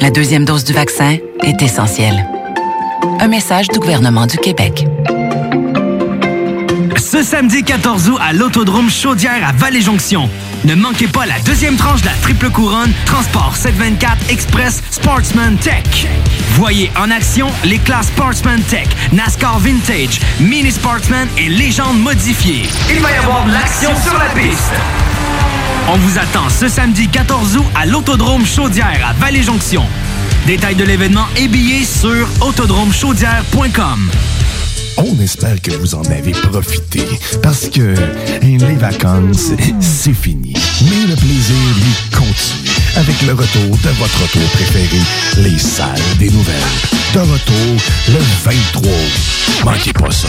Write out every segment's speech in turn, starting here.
La deuxième dose du vaccin est essentielle. Un message du gouvernement du Québec. Ce samedi 14 août à l'Autodrome Chaudière à Vallée-Jonction. Ne manquez pas la deuxième tranche de la triple couronne Transport 724 Express Sportsman Tech. Voyez en action les classes Sportsman Tech, NASCAR Vintage, Mini Sportsman et Légende modifiée. Il va y avoir de l'action sur la piste. On vous attend ce samedi 14 août à l'Autodrome Chaudière à Vallée-Jonction. Détails de l'événement et billets sur autodromechaudière.com. On espère que vous en avez profité parce que les vacances, c'est fini. Mais le plaisir, lui, continue avec le retour de votre retour préféré, les salles des nouvelles. De retour le 23 août. Manquez pas ça.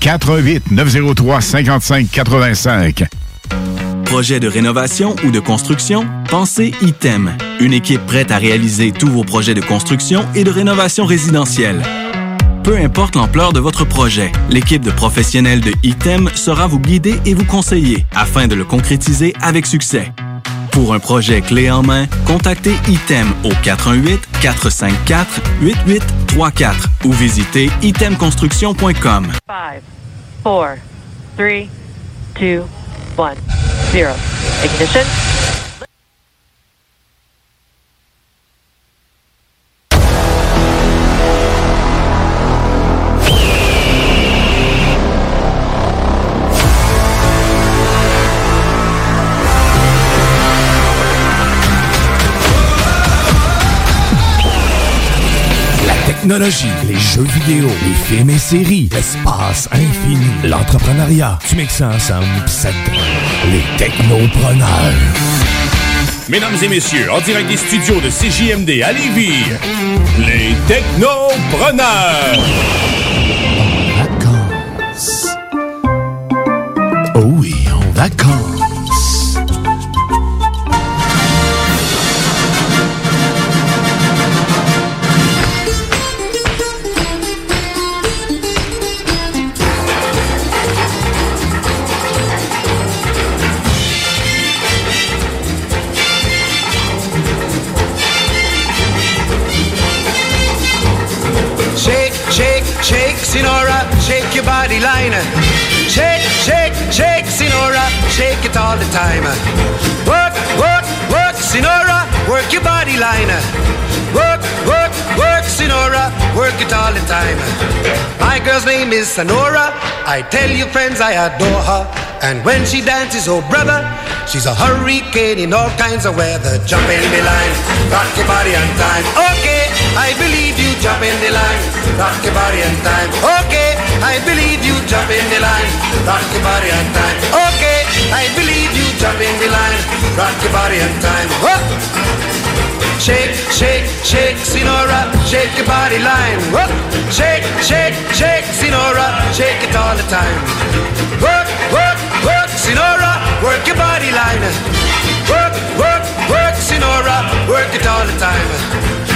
88 903 55 85. Projet de rénovation ou de construction? Pensez ITEM. Une équipe prête à réaliser tous vos projets de construction et de rénovation résidentielle. Peu importe l'ampleur de votre projet, l'équipe de professionnels de ITEM sera vous guider et vous conseiller afin de le concrétiser avec succès. Pour un projet clé en main, contactez ITEM au 418-454-8834 ou visitez itemconstruction.com. 5, 4, 3, 2, 1, 0. Ignition. Technologie, les jeux vidéo, les films et séries, l'espace infini, l'entrepreneuriat. Tu mixes ça ensemble pis ça te les technopreneurs. Mesdames et messieurs, en direct des studios de CJMD à Lévis, les Technopreneurs! Vacances. Oh oui, en vacances. Sinora, shake your body line. Shake, shake, shake, Sinora, shake it all the time. Work, work, work, Sinora, work your body line. Work, work, work, Sinora, work it all the time. My girl's name is Sonora. I tell you, friends, I adore her. And when she dances, oh brother, she's a hurricane in all kinds of weather. Jump in the line, rock your body on time. Okay, I believe you jump in the line, rock your body and time. Okay, I believe you, jump in the line, rock your body and time. Okay, I believe you, jump in the line, rock your body and time. Whoa. Shake, shake, shake, Sinora, shake your body line. Whoa. Shake, shake, shake, Sinora, shake it all the time. Work, work, work, Sinora, work your body line. Work, work, work, Sinora, work it all the time.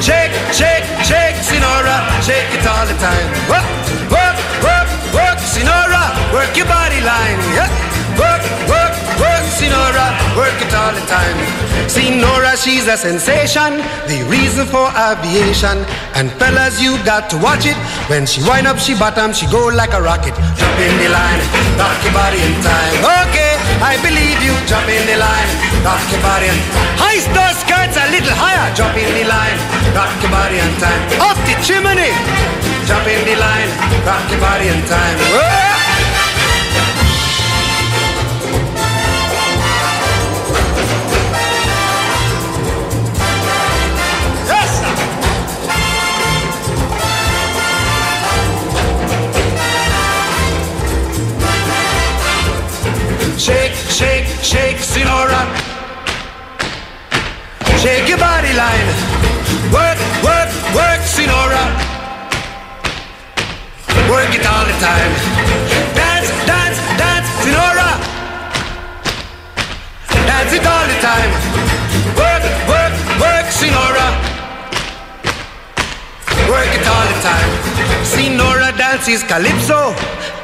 Shake, shake, shake, Sinora, shake it all the time. Work, work, work, work, Sinora, work your body line. Yeah. Work, work, work, Sinora, work it all the time. Sinora, she's a sensation, the reason for aviation. And fellas, you got to watch it. When she wind up, she bottom, she go like a rocket. Jump in the line, rock your body in time. Okay, I believe you. Jump in the line, rock your body in High star skirts a little higher. Jump in the line, rock your body in time. Up the chimney. Jump in the line, rock your body in time. Whoa! Shake, shake, shake, Sinora. Shake your body line. Work, work, work, Sinora. Work it all the time. Dance, dance, dance, Sinora. Dance it all the time. Work, work, work, Sinora. Work it all the time. Sinora dances calypso.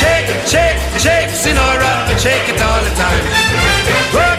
Shake, shake, shake, Sinora, shake it all the time.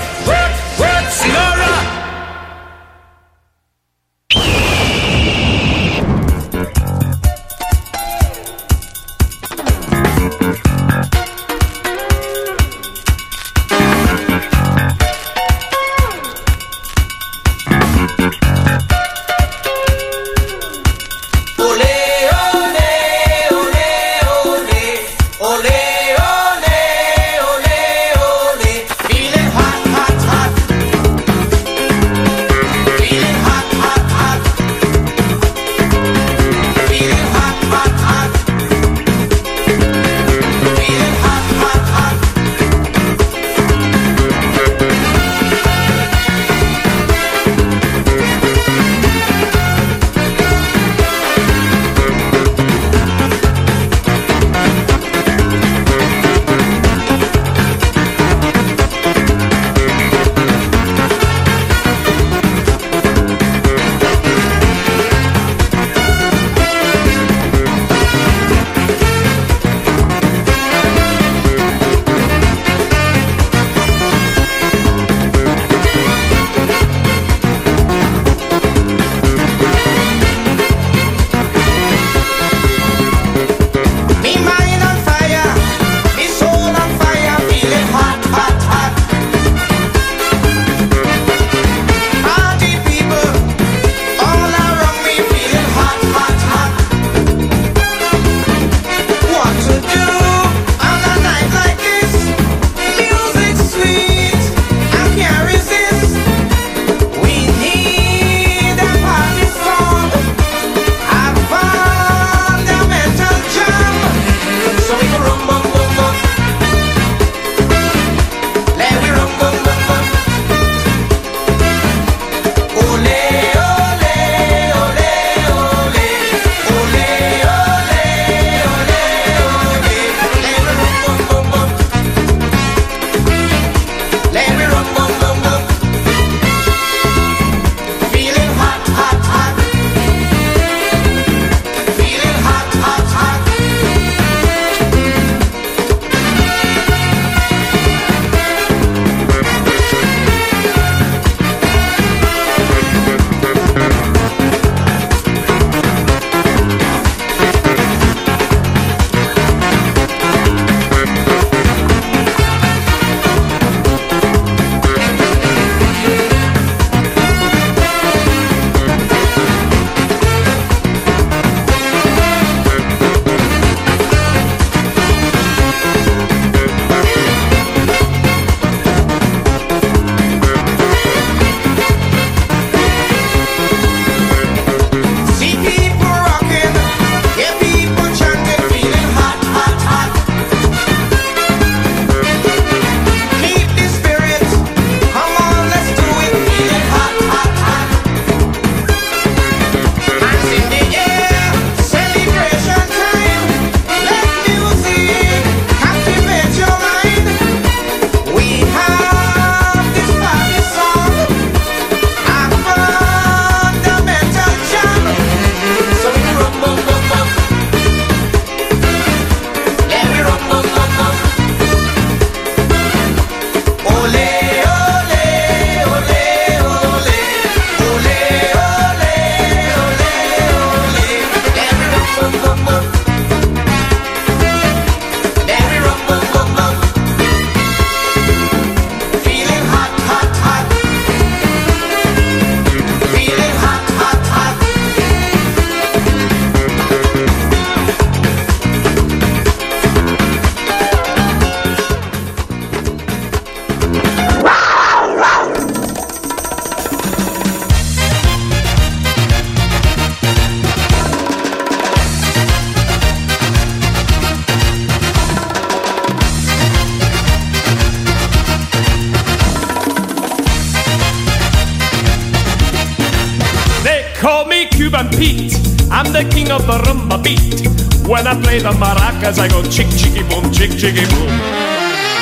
Chicky boom.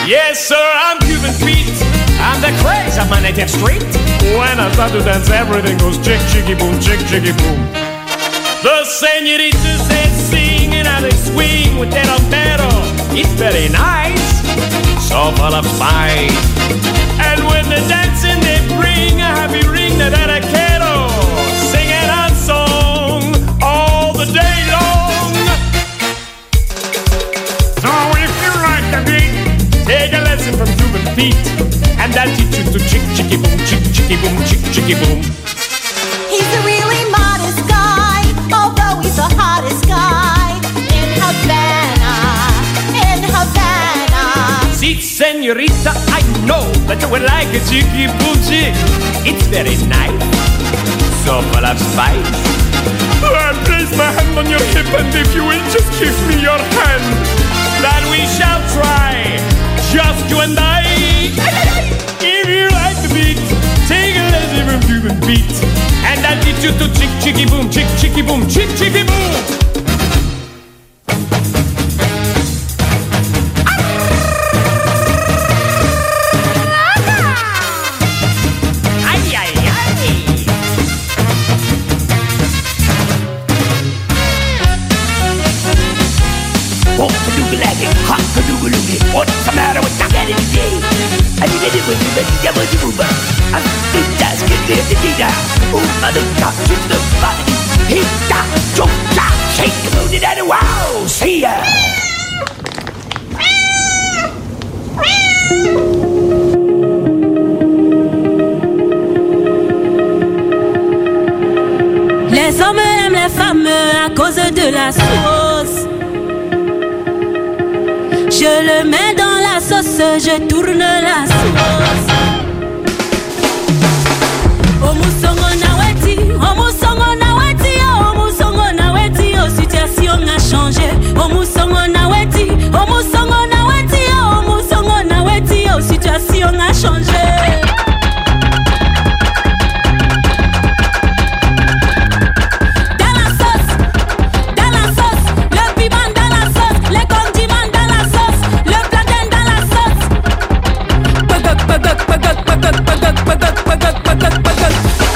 Yes, sir, I'm Cuban Pete. I'm the craze of my native street. When I start to dance, everything goes chick chicky boom, chick chicky boom. The senoritas they sing and they swing with that altero. It's very nice, so full of spice. And when they're dancing, they bring a happy ring that I quiero. From Cuban Pete, and I'll teach you to chick chicky boom, chick chicky boom, chick chicky boom. He's a really modest guy, although he's the hottest guy in Havana, in Havana. See, senorita, I know that you would like a chicky boom chick. It's very nice, so full of spice. I place my hand on your hip, and if you will just give me your hand, that we shall try, just you and I. If you like the beat, take a lesson from Cuban beat, and I'll teach you to chick chicky boom, chick chicky boom, chick chicky boom. Je le mets dans la sauce, je tourne la sauce. Omusongo na weti, omusongo oh, omusongo na weti, oh, situation a changé. Omusongo na weti, omusongo na weti, oh, omusongo na weti, oh, situation a changé. patat, patat, patat, patat, patat, patat.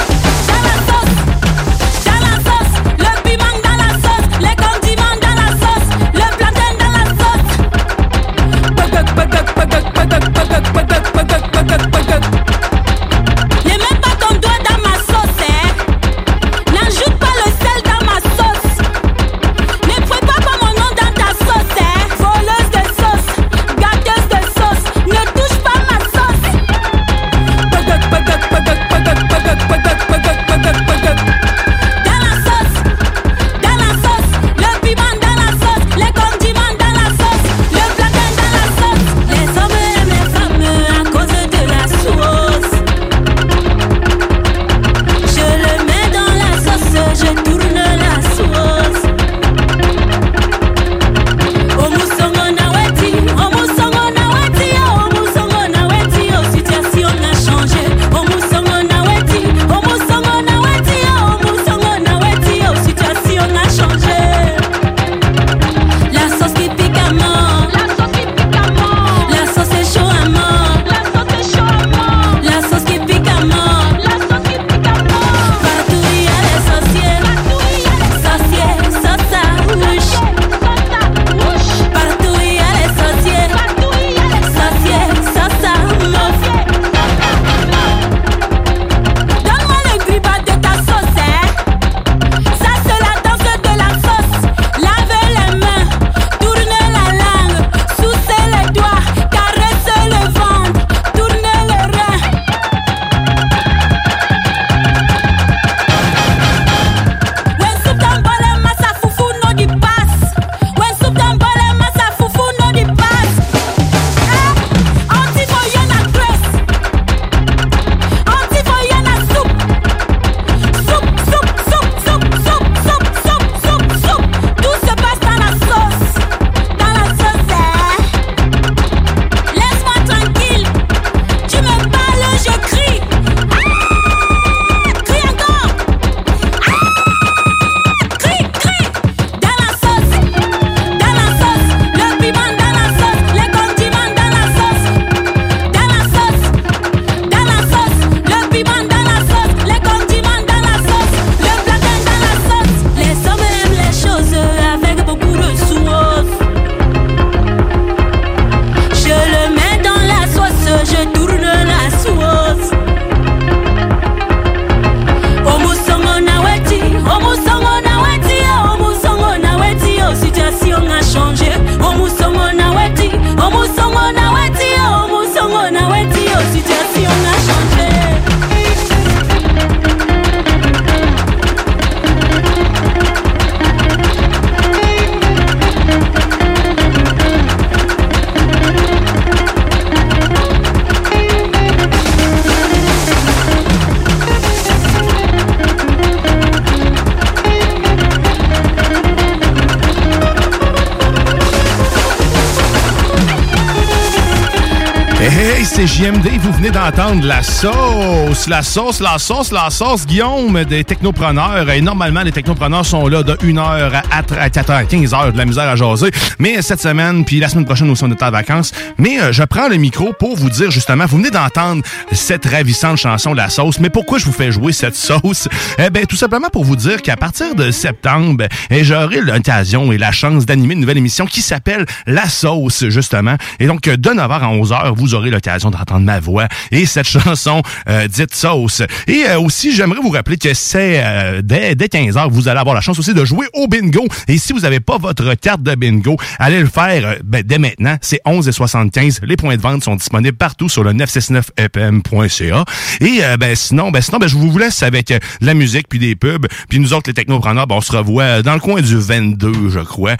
La sauce, la sauce, la sauce, Guillaume, des technopreneurs. Et normalement, les technopreneurs sont là de 1h à 4h, 15h, de la misère à jaser. Mais cette semaine, puis la semaine prochaine aussi, on est en vacances. Mais euh, je prends le micro pour vous dire justement, vous venez d'entendre cette ravissante chanson, la sauce. Mais pourquoi je vous fais jouer cette sauce? Eh bien, tout simplement pour vous dire qu'à partir de septembre, eh, j'aurai l'occasion et la chance d'animer une nouvelle émission qui s'appelle La Sauce, justement. Et donc, de 9h à 11h, vous aurez l'occasion d'entendre ma voix et cette chanson euh, dite sauce. Et euh, aussi, j'aimerais vous rappeler que c'est euh, dès, dès 15h, vous allez avoir la chance aussi de jouer au bingo. Et si vous n'avez pas votre carte de bingo, allez le faire euh, ben, dès maintenant. C'est 11 et 75. Les points de vente sont disponibles partout sur le 969fm.ca. Et euh, ben, sinon, ben, sinon ben, je vous laisse avec euh, la musique puis des pubs. Puis nous autres, les technopreneurs, ben, on se revoit dans le coin du 22, je crois.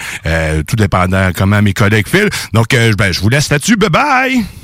Tout dépendant comment mes collègues filent. Donc, ben, je vous laisse là-dessus. Bye bye!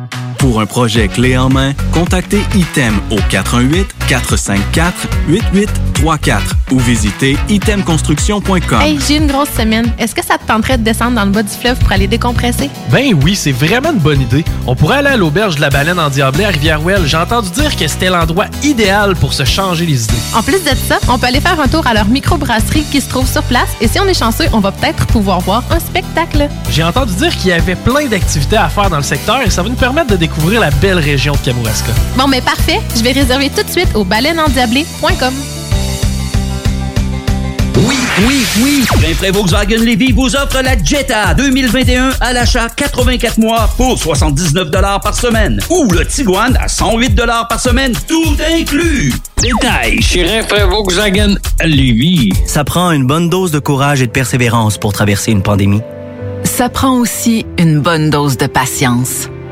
Pour un projet clé en main, contactez ITEM au 418-454-8834 ou visitez itemconstruction.com. Hey, j'ai une grosse semaine. Est-ce que ça te tenterait de descendre dans le bas du fleuve pour aller décompresser? Ben oui, c'est vraiment une bonne idée. On pourrait aller à l'auberge de la baleine en Diablé à Rivière-Ouelle. J'ai entendu dire que c'était l'endroit idéal pour se changer les idées. En plus de ça, on peut aller faire un tour à leur microbrasserie qui se trouve sur place et si on est chanceux, on va peut-être pouvoir voir un spectacle. J'ai entendu dire qu'il y avait plein d'activités à faire dans le secteur et ça va nous permettre de découvrir la belle région de Kamouraska. Bon, mais parfait. Je vais réserver tout de suite au baleineendiablé.com. Oui, oui, oui. Rainfray Volkswagen Levy vous offre la Jetta 2021 à l'achat 84 mois pour 79 par semaine. Ou le Tiguan à 108 par semaine, tout inclus. Détail chez Rainfray Volkswagen Levy. Ça prend une bonne dose de courage et de persévérance pour traverser une pandémie. Ça prend aussi une bonne dose de patience,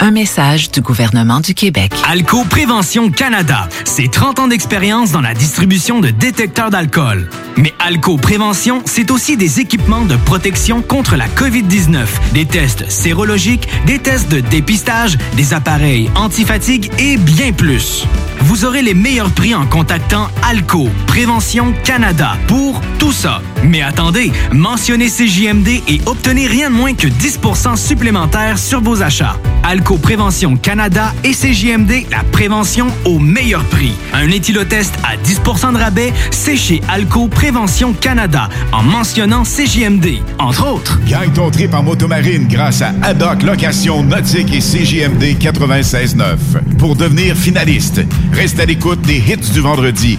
Un message du gouvernement du Québec. Alco Prévention Canada, c'est 30 ans d'expérience dans la distribution de détecteurs d'alcool. Mais Alco Prévention, c'est aussi des équipements de protection contre la COVID-19, des tests sérologiques, des tests de dépistage, des appareils antifatigue et bien plus. Vous aurez les meilleurs prix en contactant Alco Prévention Canada pour tout ça. Mais attendez, mentionnez CJMD et obtenez rien de moins que 10% supplémentaire sur vos achats. Alco Prévention Canada et CJMD, la prévention au meilleur prix. Un éthylotest à 10% de rabais, c'est chez Alco Prévention Canada en mentionnant CJMD, entre autres. Gagne ton trip en motomarine grâce à Haddock Location Nautique et CGMD 96.9. Pour devenir finaliste, reste à l'écoute des hits du vendredi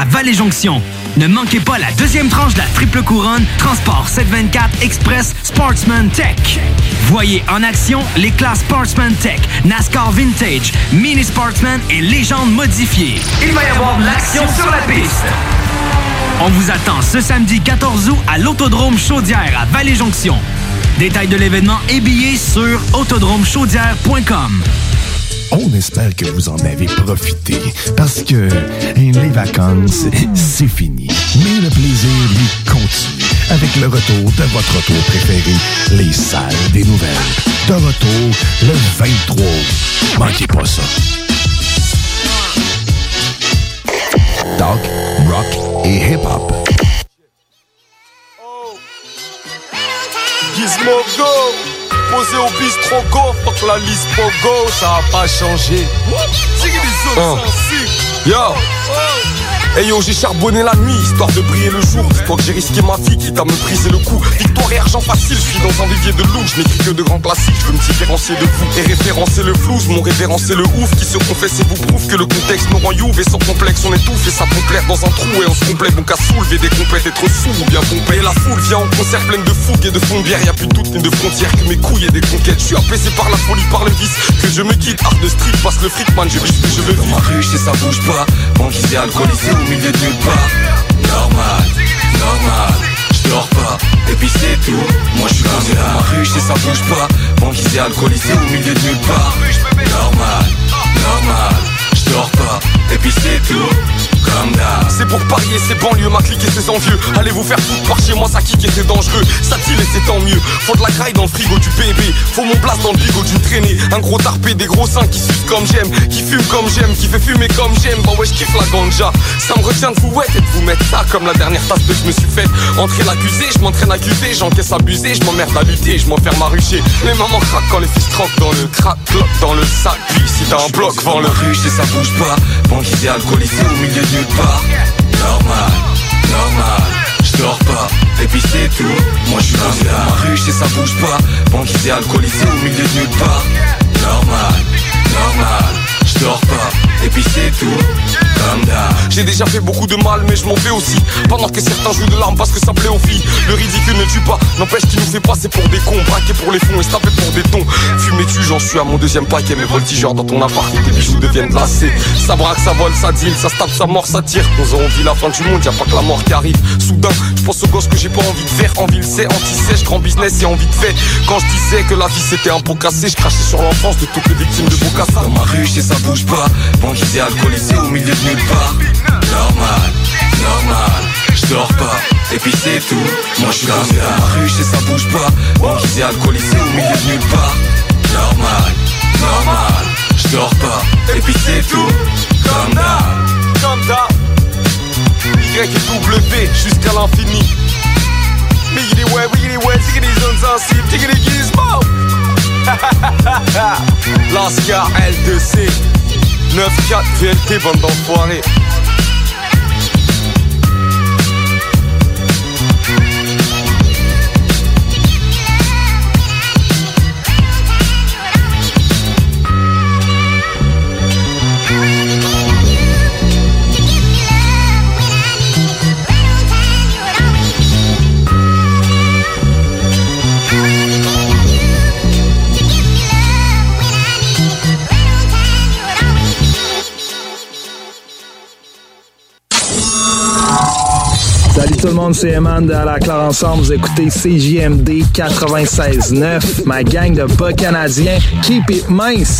à Vallée-Jonction. Ne manquez pas la deuxième tranche de la triple couronne Transport 724 Express Sportsman Tech. Voyez en action les classes Sportsman Tech, NASCAR Vintage, Mini Sportsman et Légende modifiée. Il va y avoir de l'action sur la piste. On vous attend ce samedi 14 août à l'Autodrome Chaudière à Vallée-Jonction. Détails de l'événement et billets sur autodromechaudière.com. On espère que vous en avez profité parce que les vacances, c'est fini. Mais le plaisir, lui, continue avec le retour de votre retour préféré, les salles des nouvelles. De retour le 23 août. Manquez pas ça. Rock et hip-hop posé au bistrot go, fuck la liste pogo, ça a pas changé. Hein. Yo Hey yo, j'ai charbonné la nuit, histoire de briller le jour. Dis-toi que j'ai risqué ma vie, quitte à me briser le cou. Victoire et argent facile, je suis dans un vivier de loup. Je n'écris que de grands classiques, je veux me différencier de vous. Et référencer le flouze, mon référencé le ouf. Qui se confesse et vous prouve que le contexte nous rend youve. Sans complexe, on étouffe et ça pompe dans un trou. Et on se complète, donc à soulever des compètes, être sous ou bien pomper. Et la foule vient en concert pleine de fougue et de fond de bière. Y a plus de doute ni de frontières que mes couilles et des conquêtes. Je suis apaisé par la folie, par le vice. Que je me guide, art de street, passe le fric, man, ce que je veux Dans ma rue, ça bouge pas. Banquisé, alcoolisé au milieu de. Normal, normal. Je dors pas, et puis c'est tout. Moi je suis. Dans ma rue, chez ça bouge pas. Banquisé, alcoolisé au milieu de nulle part. Normal, normal. Je dors pas, et puis c'est tout. C'est pour parier, c'est banlieue, ma clique et ses envieux. Allez vous faire foutre par chez moi, ça kick et c'est dangereux. Ça tire et c'est tant mieux. Faut de la graille dans le frigo du bébé. Faut mon place dans le bigot d'une traînée. Un gros tarpé, des gros seins qui sucent comme j'aime. Qui fume comme j'aime, qui fait fumer comme j'aime. Bah ouais, je kiffe la ganja. Ça me retient de vous wet et de vous mettre ça comme la dernière tasse que je me suis faite. Entrer l'accusé, je m'entraîne à accuser. J'encaisse abusé, je m'emmerde à lutter, je m'enferme à rucher. Les mamans craquent quand les fils croquent dans le crack, dans le sac. Puis si t'as un bloc, vends le rue, chez ça bouge pas. Banquisé, alcoolisé au milieu de Normal, normal. Je dors pas, et puis c'est tout. Moi je suis. Dans ma rue, chez ça bouge pas. Banquisé, alcoolisé au milieu de nulle part. Normal, normal. Je dors pas, et puis c'est tout. J'ai déjà fait beaucoup de mal, mais je m'en fais aussi. Pendant que certains jouent de l'arme parce que ça plaît aux filles. Le ridicule ne tue pas, n'empêche qu'il nous fait passer pour des cons. Braquer pour les fonds et se pour des tons. Fumer tu, j'en suis à mon deuxième paquet. Mes voltigeurs dans ton appart, tes bijoux deviennent glacés. Ça braque, ça vole, ça deal, ça se tape, ça mort, ça tire. Nous aurons vu la fin du monde, y'a pas que la mort qui arrive. Soudain, je pense aux gosses que j'ai pas envie de faire. Envie le sait, anti-sèche, grand business et envie de fait. Quand je disais que la vie c'était un pot cassé, je crachais sur l'enfance de toutes les victimes de Bocassa. Dans ma rue, chez ça bouge pas. Banquisé, alcoolisé au milieu de nulle part. Normal, normal. Je dors pas, et puis c'est tout. Moi je suis comme ma rue, chez ça bouge pas. Banquisé, alcoolisé au milieu de nulle part. Normal, normal. Je dors pas, et puis c'est tout. Comme d'hab. Comme d'hab. Y et W jusqu'à l'infini. Miggity ouais, wiggity ouais, tiggity zone sensible, tiggity gizmo. Lascar L2C 9-4 VLT, bande d'enfoirés. Salut tout le monde, c'est Eman de la Claire Ensemble. Vous écoutez CJMD 96.9, ma gang de bas canadiens. Keep it mince!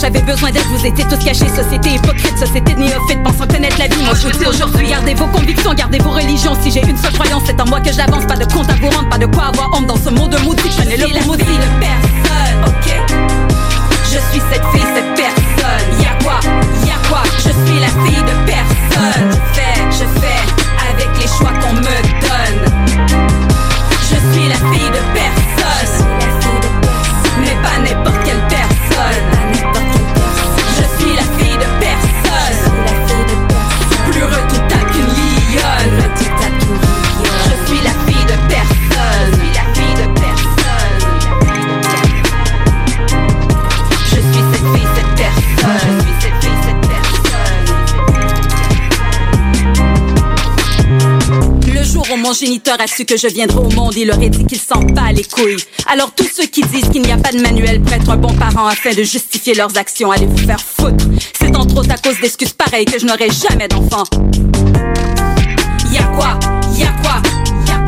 J'avais besoin d'être Vous étiez tous cachés, société hypocrite, société de néophyte, pensant connaître la vie. Moi je vous dis aujourd'hui, gardez vos convictions, gardez vos religions. Si j'ai une seule croyance, c'est en moi que j'avance. Pas de compte à vous rendre, pas de quoi avoir honte dans ce monde maudit. Je connais le la maudit. de personne, ok? Je suis cette fille, géniteur a su que je viendrai au monde, il aurait dit qu'il s'en bat les couilles. Alors tous ceux qui disent qu'il n'y a pas de manuel pour être un bon parent afin de justifier leurs actions, allez vous faire foutre. C'est entre autres à cause d'excuses pareilles que je n'aurai jamais d'enfant. Y'a quoi? Y'a quoi? Y'a quoi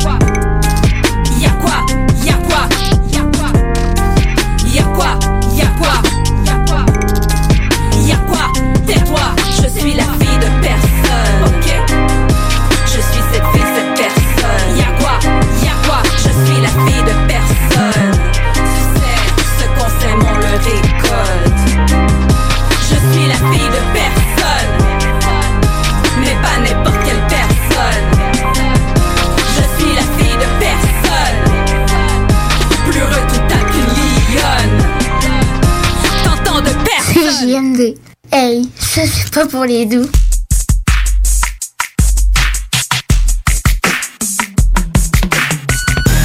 ça c'est pas pour les doux.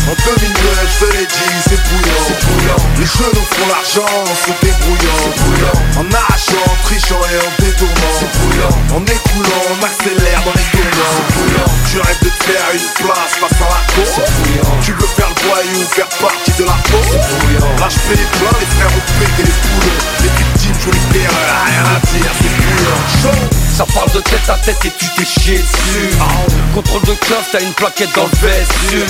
En 2009, je te l'ai dit, c'est bouillant, c'est bouillant. Les genoux font l'argent en se débrouillant, c'est bouillant. En arrachant, en trichant et en détournant, c'est bouillant. En écoulant, on accélère dans les tournants, c'est bouillant. Tu rêves de te faire une place face à la cour, c'est bouillant. Tu veux faire le voyou, faire partie de la peau, c'est bouillant. Là, je fais les frères ont pété les poulons. Les rien à dire, c'est. Chaud. Ça parle de tête à tête et tu t'es chié dessus. Contrôle de coffre, t'as une plaquette dans le vessu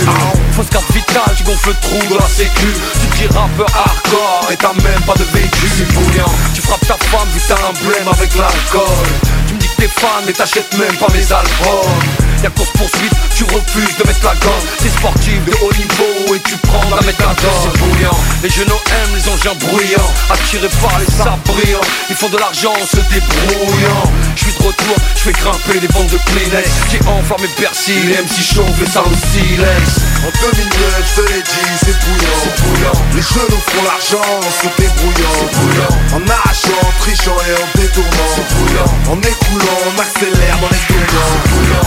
Fausse carte vitale, tu gonfles le trou de la sécu. Tu dis rappeur hardcore et t'as même pas de C'est bouillant, tu frappes ta femme vu t'as un blême avec l'alcool. Tu me dis que t'es fan mais t'achètes même pas mes albums Y'a course poursuite, tu refuses de mettre la gomme T'es sportif de haut niveau et tu prends la méthadone C'est bouillant, les genoux aiment les engins bruyants. Attirés par les sabres brillants Ils font de l'argent en se débrouillant. Je suis de retour, je fais grimper les ventes de Kleenex. J'ai enflammé Persil, les MC chauve et ça au silence En 2009, je te l'ai dit, c'est bouillant, c'est bouillant. Les genoux font l'argent en se débrouillant, c'est bouillant. En arrachant, en trichant et en détournant, c'est bouillant. En écoulant, on accélère dans les tournants, c'est bouillant.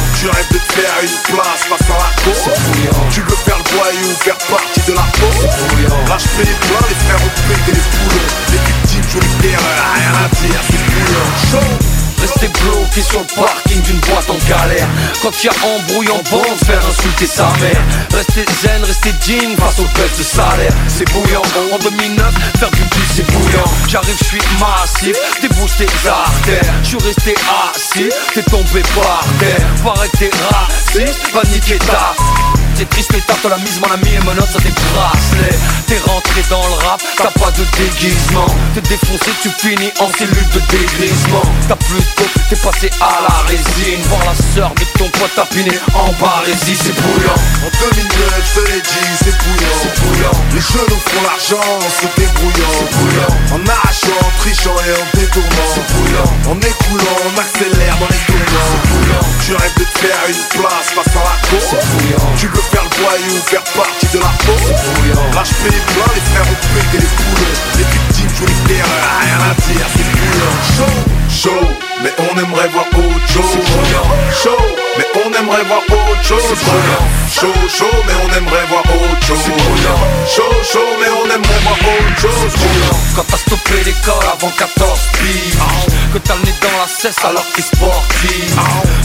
De te faire une place face à la bouillant. Tu veux faire le voyou, faire partie de la bouillant. Là, je fais les frères ont pété les poulons. Les victimes jouent les terreurs, rien à dire, c'est bouillant. Chaud. Rester bloqué sur le parking d'une boîte en galère. Quand y a embrouille en bande, faire insulter sa mère. Rester zen, rester digne face aux baisses de salaire. C'est bouillant, en 2009, faire du bis c'est bouillant J'arrive, je suis massif, débouche tes artères. Je suis resté assis, t'es tombé par terre. Paraît que t'es raciste, va niquer ta c'est triste l'état de la mise, mon ami et menottes à tes bracelets T'es rentré dans le rap, t'as pas de déguisement T'es défoncé, tu finis en cellule de dégrisement T'as plutôt, t'es passé à la résine Voir la sœur de ton pote tapiné en barésie, c'est bouillant En 2009, je te l'ai dit, c'est bouillant, c'est bouillant. Les genoux font l'argent en se débrouillant, c'est bouillant. En arrachant, en trichant et en détournant, c'est bouillant. En écoulant, on accélère dans les tournants, c'est bouillant. Tu rêves de te faire une place face à la cour, c'est bouillant. Tu veux faire le voyou, faire partie de la bouillant. Là, je fais les frères ont pété les poulons. Les victimes jouent les terreurs, rien à dire, c'est bouillant. Chaud, chaud, mais on aimerait voir autre chose. Chaud, mais on aimerait voir autre chose. Chaud, chaud, mais on aimerait voir autre chose. Chaud, chaud, mais on aimerait voir autre chose. Quand t'as stoppé l'école avant 14 piges Que t'as le nez dans la cesse alors que t'es sportif.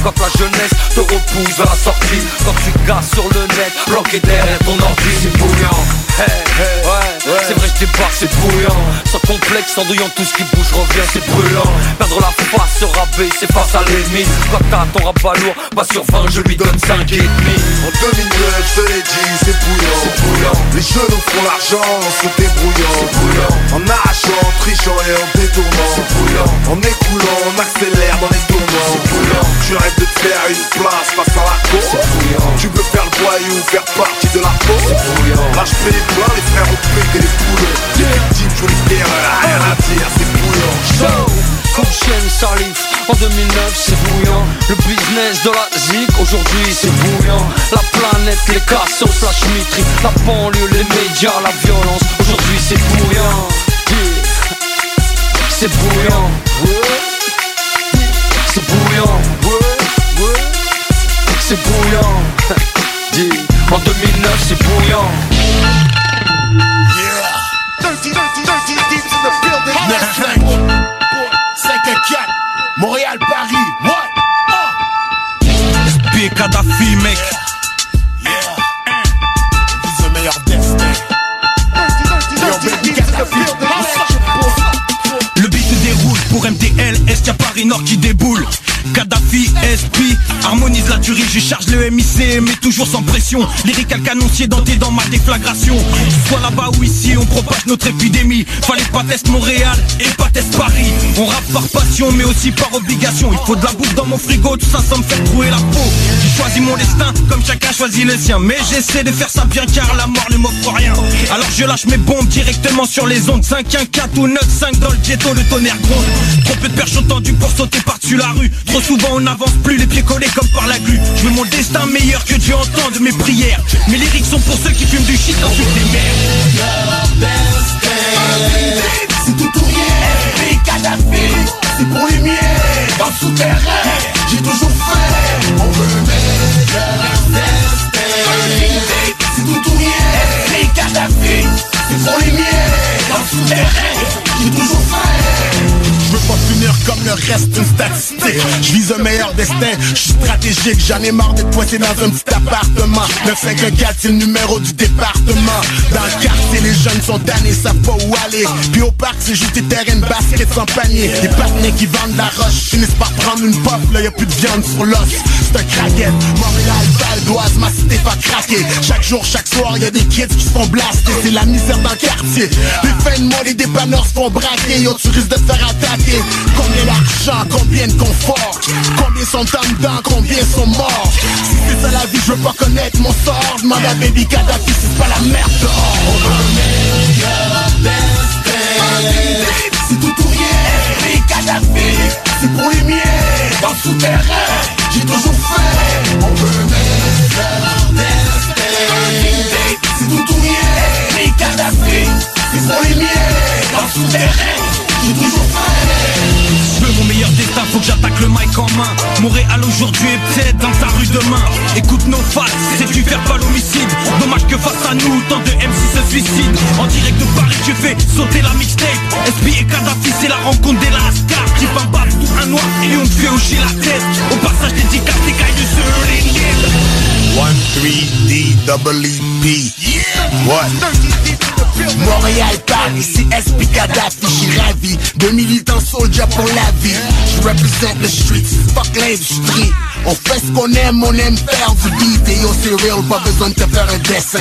Quand la jeunesse te repousse vers la sortie Quand tu gasses sur le net, bloqué derrière ton ordi. C'est bouillant Hey, hey, ouais, c'est vrai je débarque, c'est bouillant Sans complexe, en douillant tout ce qui bouge revient, c'est brûlant. Perdre la face, se rabaisser face à l'ennemi Quand t'as ton rabat lourd, pas sur 20, je lui donne 5 et demi En 2009, je te l'ai dit, c'est bouillant, c'est bouillant. Les genoux font l'argent en se débrouillant, c'est bouillant. En arrachant, en trichant et en détournant, c'est bouillant. En écoulant, on accélère dans les tournants, c'est bouillant. Tu rêves de te faire une place face à la cour, c'est bouillant. Tu veux faire le voyou, faire partie de la peau, c'est bouillant. Là, je fais les pleins, les frères ont pété les poulons. Les victimes jouent les terreurs, rien à dire, c'est bouillant. Show En 2009 c'est bouillant. Le business de la zik Aujourd'hui c'est bouillant. La planète, les cassos, la schmitterie La banlieue, les médias, la violence Aujourd'hui c'est bouillant. C'est bouillant. C'est bouillant. C'est bouillant. En 2009 c'est bouillant y a Paris Nord qui déboule vise la tuerie, je charge le MIC, mais toujours sans pression. Lyrical canoncier denté dans ma déflagration. Soit là-bas ou ici, on propage notre épidémie. Fallait pas test Montréal et pas test Paris. On rappe par passion, mais aussi par obligation. Il faut de la bouffe dans mon frigo, tout ça sans me faire trouer la peau. J'ai choisi mon destin, comme chacun choisit le sien. Mais j'essaie de faire ça bien car la mort ne m'offre rien. Alors je lâche mes bombes directement sur les ondes. 5, 1, 4 ou 9, 5 dans le ghetto, le tonnerre gronde. Trop peu de perches ont tendu pour sauter par-dessus la rue. Trop souvent on n'avance plus, les pieds collés comme par la glu. Je veux mon destin meilleur que Dieu entende mes prières. Mes lyriques sont pour ceux qui fument du shit ensuite des mers. C'est tout ou rien, c'est pour les miens, dans le souterrain, j'ai toujours fait, on veut meilleur destin. C'est tout ou rien, c'est pour les miens, dans le souterrain, j'ai toujours fait. Pas finir comme le reste d'une statistique. Je vise un meilleur destin, je suis stratégique. J'en ai marre d'être pointé dans un petit appartement. 954 c'est le numéro du département. Dans le quartier les jeunes sont tannés, savent pas où aller. Puis au parc c'est juste des terrains de basket sans panier. Des partenaires qui vendent la roche finissent par prendre une pop Là y a plus de viande sur l'os, c'est un craquette. Montréal, Val d'Oise, ma cité pas craquer. Chaque jour, chaque soir y a des kids qui se font C'est la misère dans le quartier. Les fins de mois, les dépanneurs se font braquer. Yo tu risques de te faire attaquer Combien d'argent, combien de confort? Combien sont en dedans, combien sont morts? Si c'est ça la vie, je veux pas connaître mon sort. Demande à Baby Kadhafi si c'est pas la merde dehors. C'est tout ou rien, Kadhafi C'est pour les miens, dans le souterrain. J'ai toujours fait, on veut C'est tout ou rien, les Kadhafi C'est pour les miens, dans le souterrain J'ai toujours Je veux mon meilleur destin, faut que j'attaque le mic en main. Montréal aujourd'hui est peut-être dans sa rue demain. Écoute nos faces, c'est du verbal homicide. Dommage que face à nous, tant de MC se suicident. En direct de Paris, je fais sauter la mixtape. SP et Kadhafi, c'est la rencontre des Lascars. Qui battre tout un noir et on te fait hocher la tête. Au passage dédicace des cailles ce Linguet 1 3 D double E P. What? Montréal, Paris, c'est SP Kadhafi, j'suis ravi De militants soldiers pour la vie. Je représente le street, fuck l'industrie. On fait ce qu'on aime, on aime faire du beat. Et yo c'est real, pas besoin de te faire un dessin.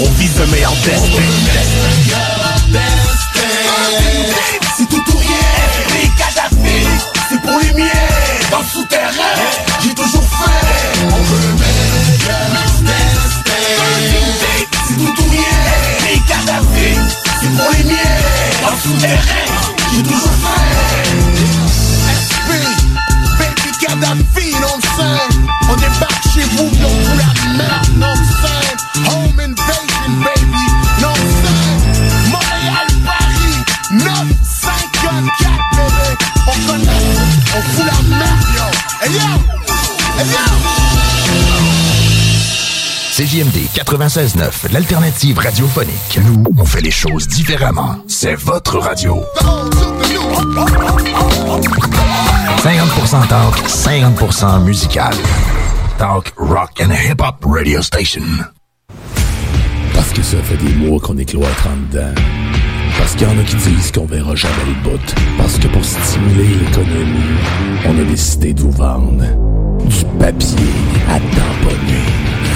On vise un meilleur destin. C'est tout ou rien, les Kadhafi C'est pour les miens, dans le souterrain J'ai toujours fait, on veut le C'est tout ou rien, Kadhafi C'est pour les miens, le souterrain J'ai toujours fait SP, baby Kadhafi, non saying On débarque chez vous, non pour la merde, non saying Home invasion, baby, non saying Montréal, Paris, 954, bébé On connaît, on fout la merde, yo Hey yo, hey yo CJMD 96.9, l'alternative radiophonique. Nous, on fait les choses différemment. C'est votre radio. 50% talk, 50% musical. Talk, rock and hip-hop radio station. Parce que ça fait des mois qu'on est cloître en dedans. Parce qu'il y en a qui disent qu'on verra jamais le bout. Parce que pour stimuler l'économie, on a décidé de vous vendre du papier à tamponner.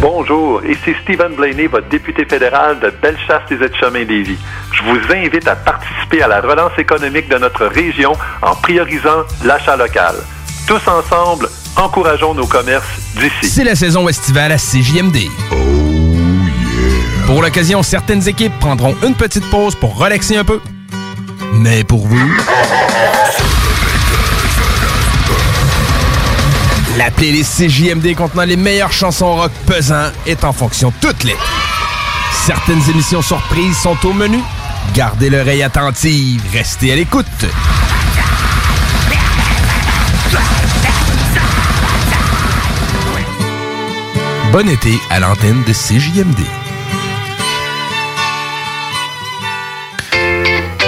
Bonjour, ici Stephen Blaney, votre député fédéral de Bellechasse-les-Etchemins-Lévis. Je vous invite à participer à la relance économique de notre région en priorisant l'achat local. Tous ensemble, encourageons nos commerces d'ici. C'est la saison estivale à CJMD. Pour l'occasion, certaines équipes prendront une petite pause pour relaxer un peu. Mais pour vous... La playlist CJMD contenant les meilleures chansons rock pesant est en fonction toute l'été. Certaines émissions surprises sont au menu. Gardez l'oreille attentive, restez à l'écoute. Bon été à l'antenne de CJMD.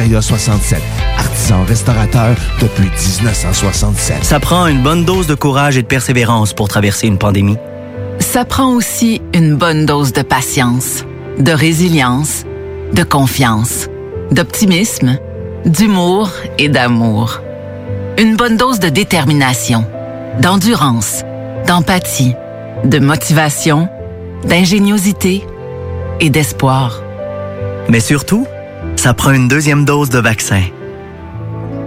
Pizzeria 67, artisan restaurateur depuis 1967. Ça prend une bonne dose de courage et de persévérance pour traverser une pandémie. Ça prend aussi une bonne dose de patience, de résilience, de confiance, d'optimisme, d'humour et d'amour. Une bonne dose de détermination, d'endurance, d'empathie, de motivation, d'ingéniosité et d'espoir. Mais surtout, ça prend une deuxième dose de vaccin.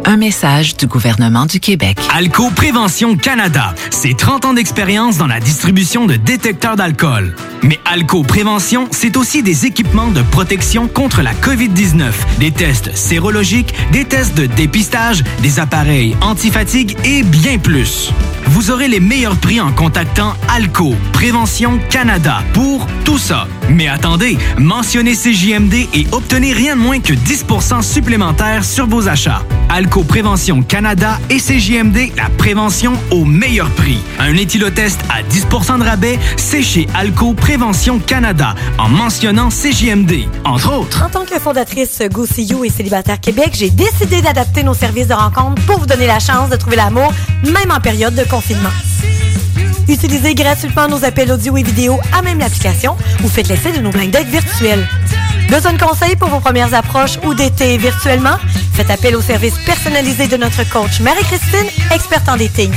Un message du gouvernement du Québec. Alco Prévention Canada, c'est 30 ans d'expérience dans la distribution de détecteurs d'alcool. Mais Alco Prévention, c'est aussi des équipements de protection contre la COVID-19, des tests sérologiques, des tests de dépistage, des appareils antifatigue et bien plus. Vous aurez les meilleurs prix en contactant Alco Prévention Canada pour tout ça. Mais attendez, mentionnez CJMD et obtenez rien de moins que 10% supplémentaire sur vos achats. Alco Prévention Canada et CJMD, la prévention au meilleur prix. Un éthylotest à 10% de rabais, c'est chez Alco Prévention Canada, en mentionnant CJMD, entre autres. En tant que fondatrice Go See You et Célibataire Québec, j'ai décidé d'adapter nos services de rencontre pour vous donner la chance de trouver l'amour, même en période de confinement. Utilisez gratuitement nos appels audio et vidéo à même l'application ou faites l'essai de nos blind virtuels. Besoin de conseils pour vos premières approches ou d'été virtuellement? Faites appel au service personnalisé de notre coach Marie-Christine, experte en dating.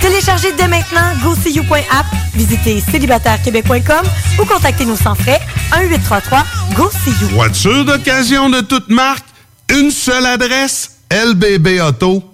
Téléchargez dès maintenant GoSeeYou.app, visitez célibatairequebec.com ou contactez-nous sans frais 1-833-GO-SEE-YOU. Voiture d'occasion de toute marque, une seule adresse, lbbauto.com.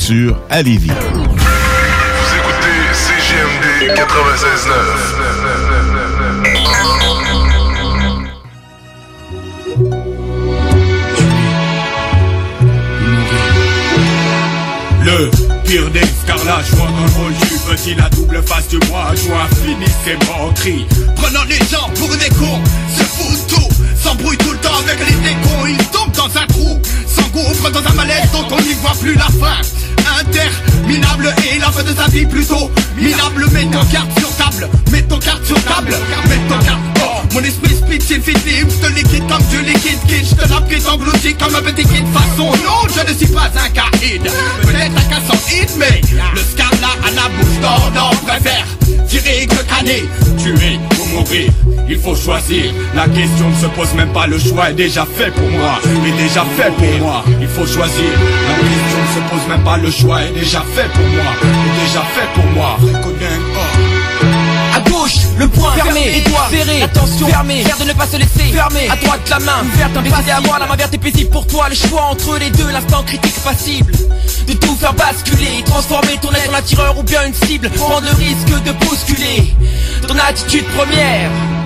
à Lévis. Vous écoutez CGMD 96.9. Le pire des escarlages, moi dans le rôle du petit, la double face du mois, joie, finissez mon cri. Prenant les gens pour des cons, se foutent tout, s'embrouille tout le temps avec les décons, ils tombent dans un trou, s'engouffrent dans un malaise dont on n'y voit plus la fin. Interminable et la fin de sa vie plutôt minable. Mets ton carte sur table, mets ton carte sur table, mets ton carte. Oh, mon esprit fini, je te liquide comme du liquide kid, je te lapide englouti comme un petit kid façon. Non, je ne suis pas un caïd, peut-être un hit, mais le scam là à la bouche d'or, non, préfère tirer que Tuer ou il faut choisir. La question ne se pose même pas, le choix est déjà fait pour moi. Est déjà fait pour moi, il faut choisir. La question ne se pose même pas, le choix est déjà fait pour moi. Est déjà fait pour moi. Le poing fermé, les doigts serrés, attention fermé, faire de ne pas se laisser fermé. À droite, la main ouverte, un à avoir la main verte et paisible pour toi. Le choix entre les deux, l'instant critique passible. De tout faire basculer, transformer ton être en attireur ou bien une cible. Prendre le risque de bousculer ton attitude première.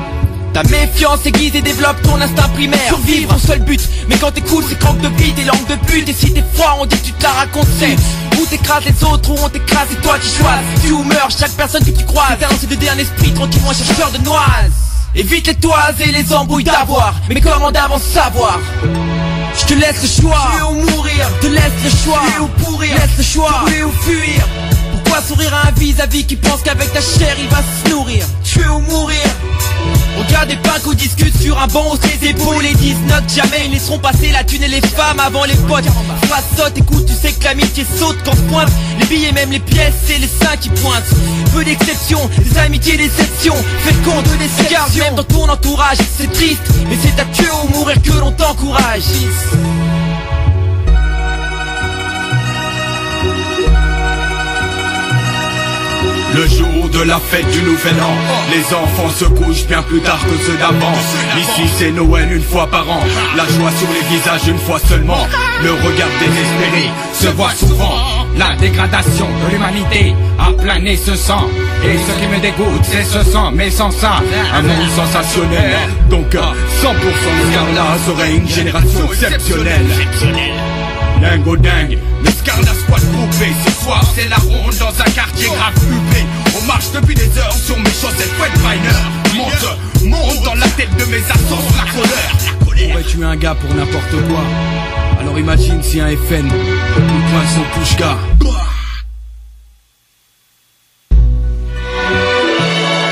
Ta méfiance aiguise et développe ton instinct primaire. Survivre ton seul but. Mais quand t'es cool c'est crank de bite et langue de pute Et si t'es froid on dit tu te la racontes c'est Ou t'écrases les autres ou on t'écrase c'est toi qui choisis. Tu ou meurs chaque personne que tu croises. C'est de un esprit tranquillement chercheur de noises. Évite les toises et les embrouilles d'avoir. Mais comment d'avance savoir? Je te laisse le choix. Tuer ou mourir? Te laisse le choix. Tuer ou pourrir? Laisse le choix. Tuer ou fuir? Pourquoi sourire à un vis-à-vis qui pense qu'avec ta chair il va se nourrir. Tuer ou mourir? On Regarde des pinques ou discutent sur un banc, hausse les épaules et disent note jamais Ils laisseront passer la thune et les femmes avant les potes. Soit saute, écoute, tu sais que l'amitié saute quand pointe. Les billets, même les pièces, c'est les seins qui pointent. Peu d'exceptions, des amitiés, des exceptions. Faites compte de déceptions. Même dans ton entourage C'est triste, mais c'est à tuer ou mourir que l'on t'encourage Le jour de la fête du nouvel an. Les enfants se couchent bien plus tard que ceux d'avant. Ici c'est Noël une fois par an. La joie sur les visages une fois seulement. Le regard désespéré se voit souvent. La dégradation de l'humanité a plané ce sang. Et ce qui me dégoûte c'est ce sang. Mais sans ça, un monde sensationnel. Donc à 100% de Scarla serait une génération exceptionnelle Dingo dingue, le Scarla squad groupé Ce soir. C'est la ronde dans un quartier grave huppé On marche depuis des heures sur mes chaussettes. Wetbiner Monte, monte dans la tête de mes assos la colère. On pourrait tuer un gars pour n'importe quoi? Alors imagine si un FN nous pointe son pushka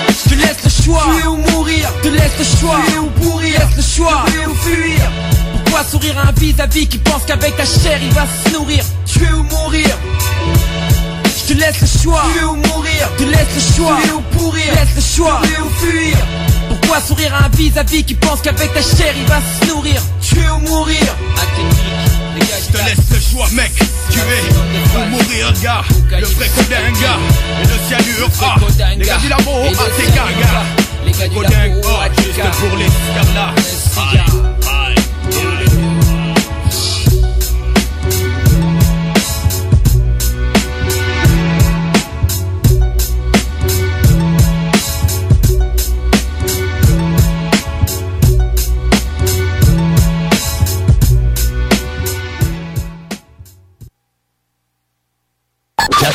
Je te laisse le choix, tuer ou mourir, te laisse le choix, tuer ou pourrir, laisse le choix, tuer ou fuir? Pourquoi sourire à un vis-à-vis qui pense qu'avec ta chair il va se nourrir, tuer ou mourir? Je te laisse le choix, tuer ou mourir, te laisse le choix, tuer ou pourrir, laisse le choix, tuer ou fuir? Pourquoi sourire à un vis-à-vis qui pense qu'avec ta chair il va se nourrir, tuer ou mourir? Je te laisse le choix mec, tuer ou mourir gars? Le vrai codinga et le cyanure ah Les gars du labo, ah c'est gaga Les gars du labo, ah juste pour les scarlas Aïe,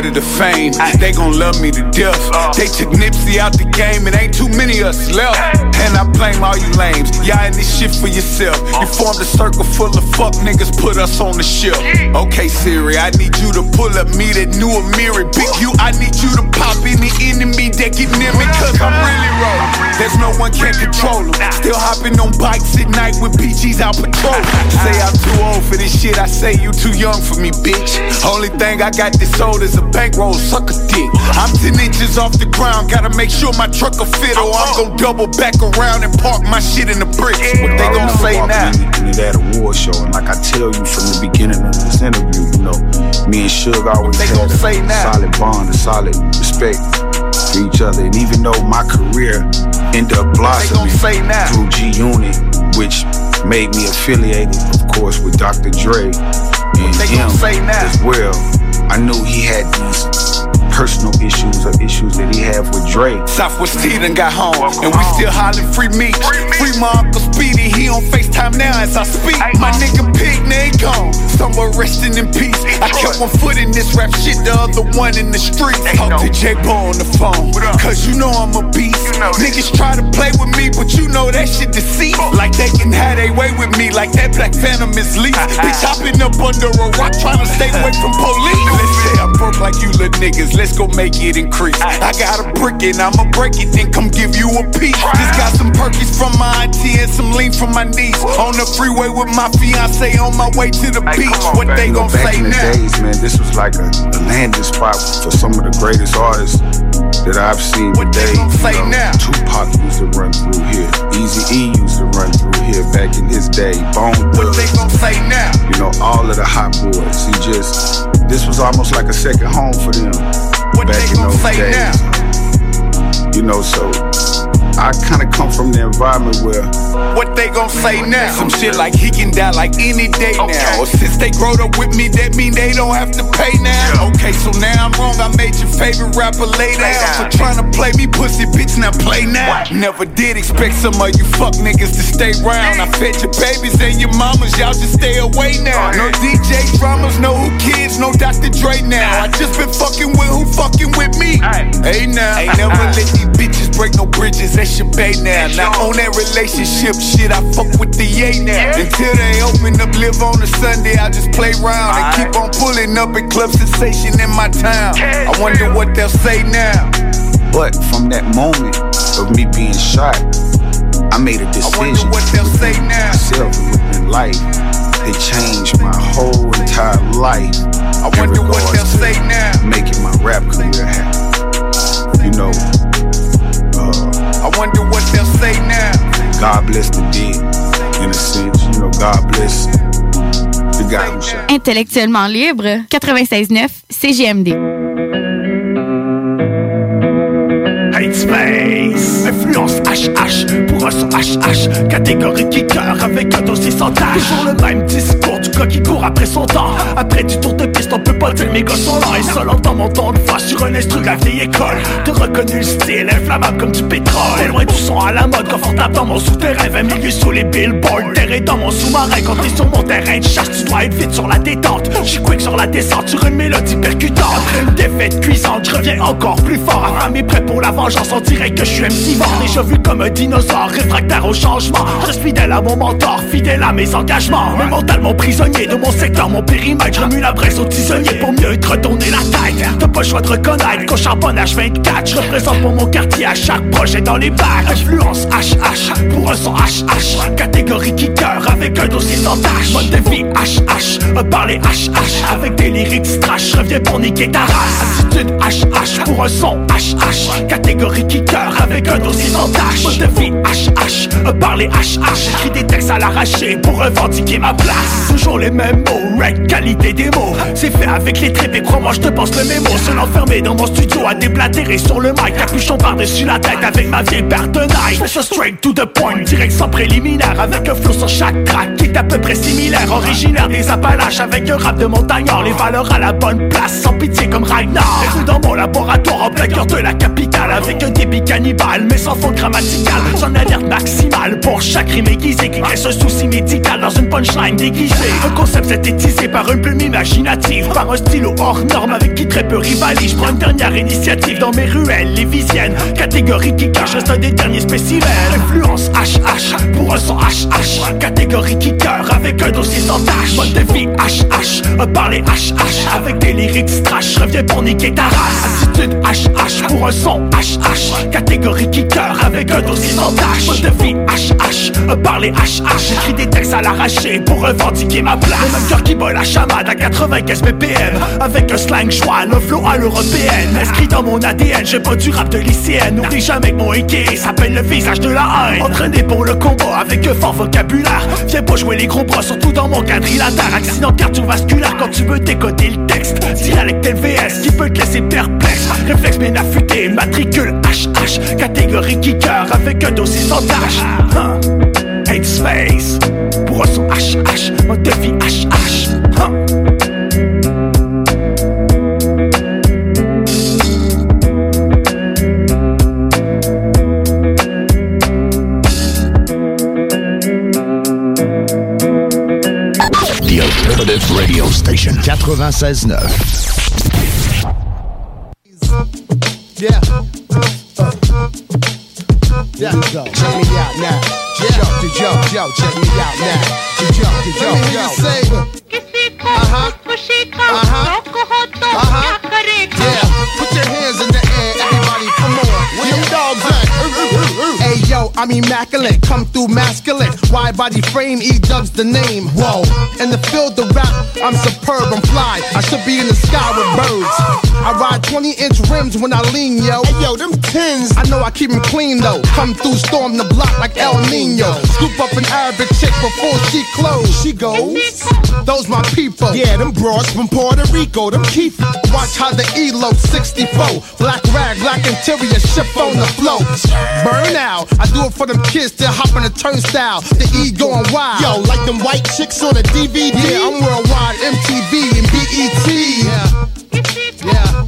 Of the fame, they gon' love me to death. They took Nipsey out the game, and ain't too many of us left. And I blame all you lames, y'all in this shit for yourself. You formed a circle full of fuck niggas, put us on the ship. Okay, Siri, I need you to pull up me that new Amiri. Big you, I need you to pop any enemy that get near me, cause I'm really rolling. There's no one can control them. Still hopping on bikes at night with PGs out patrol. Say I'm too old for this shit, I say you too young for me, bitch. Only thing I got this sold is a bankroll, suck a dick. I'm 10 inches off the ground, gotta make sure my truck will fit, or I'm gon' double back around and park my shit in the bricks. What they gon' say now? Into that award show, and like I tell you from the beginning of this interview, you know, me and Suge always had a solid bond, a solid respect for each other. And even though my career ended up blossoming through G Unit, which made me affiliated, of course, with Dr. Dre and they him gon' say now? as well. I knew he had these personal issues or issues that he had with Dre. Southwest T done got home, and we still hollering free me. Free my Uncle Speedy, he on FaceTime now as I speak. My nigga Pig, they gone, somewhere resting in peace. I kept one foot in this rap shit, the other one in the streets. Talk to J Bo on the phone, cause you know I'm a beast. Niggas try to play with me, but you know that shit deceit. Like they can have their way with me, like that Black Phantom is least. Bitch, hopping up under a rock, trying to stay away from police. Let's say I'm broke like you little niggas, let's go make it increase. I got a brick and I'ma break it, then come give you a piece. Just got some perkies from my auntie and some lean from my niece. On the freeway with my fiance on my way to the beach. What they gon' back say in the now? days, man, this was like a, a landing spot for some of the greatest artists that I've seen What today. say You know, now? Tupac used to run through here. Easy E used to run through here back in his day. Bone What they gon' say now? You know, all of the hot boys. He just, this was almost like a second home for them What back they gon' say days. now? You know, so I kinda come from the environment where What they gon' say now? Some shit like he can die like any day now. Or since they growed up with me, that mean they don't have to pay now. Okay, so now I'm wrong. I made your favorite rapper lay down for trying to play me pussy, bitch. Now play now. Never did expect some of you fuck niggas to stay round. I fed your babies and your mamas, y'all just stay away now. Oh, no DJ dramas, no who kids, no Dr. Dre now. I just been fucking with who fucking with me. Hey now, ain't never let these bitches break no bridges. That's your bae now. Now on that relationship shit, I fuck with the yay now. Until they open up, live on a Sunday, I just play round and keep on pulling up at Club Sensation in my town. I wonder what they'll say now. But from that moment of me being shot, I made a decision I wonder what they'll say now. myself and within life. It changed my whole entire life. I wonder what they'll say now. Making my rap career happen. You know, God bless the dead, in a sense. You know, God bless the guy who shot. Intellectuellement libre, 96.9 CGMD. Hate Space Influence HH pour un son HH Catégorie kicker avec un dossier sans tâche Toujours le même discours qui court après son temps. Après du tour de piste on peut pas dire mes gars sont là. Et seul entend mon ton de voix sur un instru de la vieille école. T'as reconnu le style inflammable comme du pétrole. Loin du son à la mode confortable dans mon souterrain. 20 minutes sous les billboards Terré dans mon sous-marin. Quand t'es sur mon terrain de chasse tu dois être vite sur la détente. J'suis quick sur la descente sur une mélodie percutante. Après une défaite cuisante je reviens encore plus fort. Affamé prêt pour la vengeance on dirait que je suis MC mort. Déjà vu comme un dinosaure, réfractaire au changement. Reste fidèle à mon mentor, fidèle à mes engagements. Mais mentalement prisonnier de mon secteur, mon périmètre. Je remue la braise aux tisonniers pour mieux te retourner la tête. T'as pas le choix de reconnaître qu'au charbonne H24 Je représente pour mon quartier à chaque projet dans les bacs. Influence HH, pour un son HH Catégorie kicker avec un dossier sans tâche. Mode de vie HH, parler HH Avec des lyrics trash, reviens pour niquer ta race. Attitude HH, pour un son HH Catégorie kicker avec un dossier sans tâche. Mode de vie HH, parler HH J'écris des textes à l'arraché pour revendiquer ma place. Toujours les mêmes mots, red qualité des mots. C'est fait avec les tripes et crois-moi je te pense le mémo. Seul enfermé dans mon studio à déblatérer sur le mic. Capuchon par-dessus la tête avec ma vieille paire de ça straight to the point, direct sans préliminaire. Avec un flow sur chaque track qui est à peu près similaire. Originaire des Appalaches avec un rap de montagnard Les valeurs à la bonne place, sans pitié comme Ragnar. Écoute dans mon laboratoire en plein cœur de la capitale. Avec un débit cannibale mais sans fond grammatical. J'en alerte maximale pour chaque rime aiguisée Qui laisse un souci médical dans une punchline déguisée Un concept synthétisé par une plume imaginative. Par un stylo hors norme avec qui très peu rivalise. J'prends une dernière initiative dans mes ruelles les visiennes Catégorie qui cache, un des derniers spécimens. Influence HH pour un son HH Catégorie qui cœur avec un dossier sans tâche. Mode de vie HH, parler HH Avec des lyrics trash, je reviens pour niquer ta race. Attitude HH pour un son HH Catégorie qui cœur avec un dossier sans tâche. Mode de vie HH, parler HH J'écris des textes à l'arraché pour revendiquer ma place. Le qui bat la chamade à 95 ppm. Avec un slang choix, le flow à l'européenne. Inscrit dans mon ADN, j'ai pas du rap de lycéenne. N'oublie jamais que mon AK s'appelle le visage de la haine. Entraîné pour le combat avec un fort vocabulaire. Viens pas jouer les gros bras, surtout dans mon quadrilatère. Accident cardiovasculaire quand tu veux décoder le texte. Dialecte LVS qui peut te laisser perplexe. Réflexe bien affûté, matricule HH Catégorie kicker avec un dossier sans tâche. Huh. Hate space Pour un son HH, mode de vie HH Alternative Radio Station. 96.9. Yeah. Yeah. Check me out now. Yo, yo, yo, yo, check me out now. Yo, yo, yo, yo. Say, uh-huh. Uh-huh. Uh-huh. Yeah. I'm immaculate, come through masculine. Wide body frame, E dubs the name. Whoa, in the field of rap, I'm superb, I'm fly. I should be in the sky with birds. I ride 20 inch rims when I lean, yo. Hey yo, them tens. I know I keep 'em clean though. Come through, storm the block like El Nino. Scoop up an Arabic chick before she close. She goes, those my people. Yeah, them broads from Puerto Rico, them keep. Watch how the elope 64. Black rag, black interior, shift on the flow. Burn out. I do it for them kids that hop on the turnstile. The E going wild. Yo, like them white chicks on a DVD. Yeah, I'm worldwide, MTV and BET. Yeah. Yeah.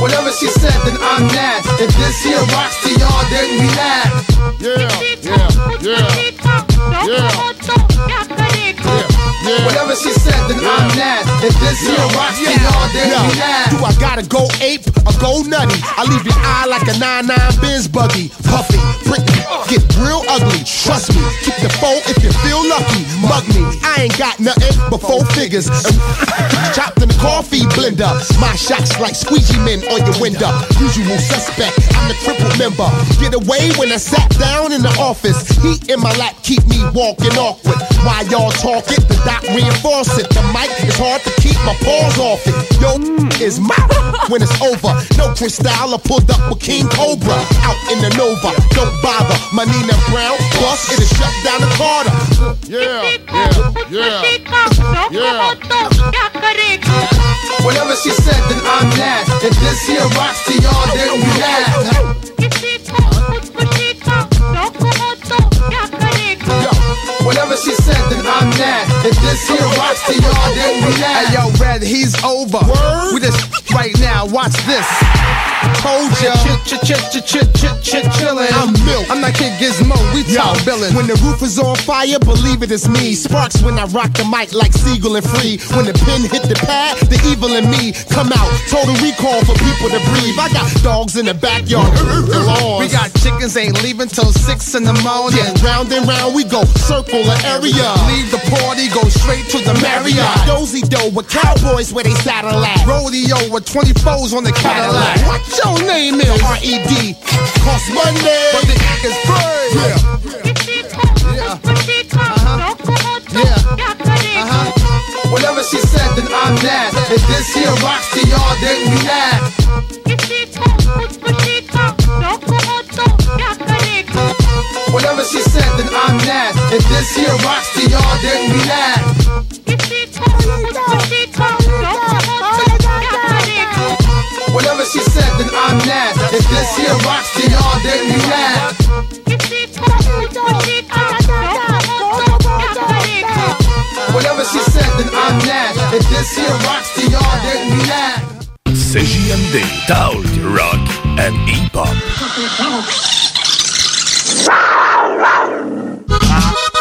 Whatever she said, then I'm that. If this here rocks to y'all, then we laugh. Yeah, yeah, yeah, yeah. Whatever she said, If this here rocks to y'all, then Yo, we laugh. do I gotta go ape or go nutty? I leave your eye like a 99 Benz buggy. Puffy, prick me, get real ugly. Trust me, keep the phone if you feel lucky. Mug me, I ain't got nothing but four figures. Chopped in the coffee blender. My shots like squeegee men on your window. Usual suspect, I'm the crippled member. Get away when I sat down in the office. Heat in my lap keep me walking awkward. While y'all talk it, the doc reinforce it. The mic is hard to keep my paws off it. Yo, mm. is my when it's over. No crystal, I pulled up with King Cobra. Out in the Nova, don't bother. My Nina Brown, bus, it is shut down the Carter. Yeah, yeah, yeah, yeah. Whatever she said, then I'm that. If this here rocks to y'all, then we laugh. Whatever she said, then I'm that. If this here rocks to y'all, then we laugh. Hey yo, Red, he's over. We just right now. Watch this. Told ya. Chit, chit, chit, chit, chit, chit, chillin'. I'm milk. I'm that kid Gizmo. We top billin'. When the roof is on fire, believe it is me. Sparks when I rock the mic like Siegel and Free. When the pen hit the pad, the evil in me come out. Total recall for people to breathe. I got dogs in the backyard. We got chickens ain't leaving till six in the morning. Yeah, round and round we go, circle the area. Leave the party, go straight to the Marriott. Dozy dough with cowboys where they saddle at. Rodeo with 24s on the Cadillac. What your name is? R.E.D. Cost money. But the is free. Yeah. Whatever she said, then I'm that. If this here rocks to y'all, then we laugh. Whatever she said, then I'm that. If this here rocks to y'all, then we laugh. Whatever she said, then I'm that. If this here rocks to y'all, then we laugh. Whatever she said, then I'm that. If this here rocks to y'all, then we laugh. CJMD, Talk, Rock and Hip-Hop.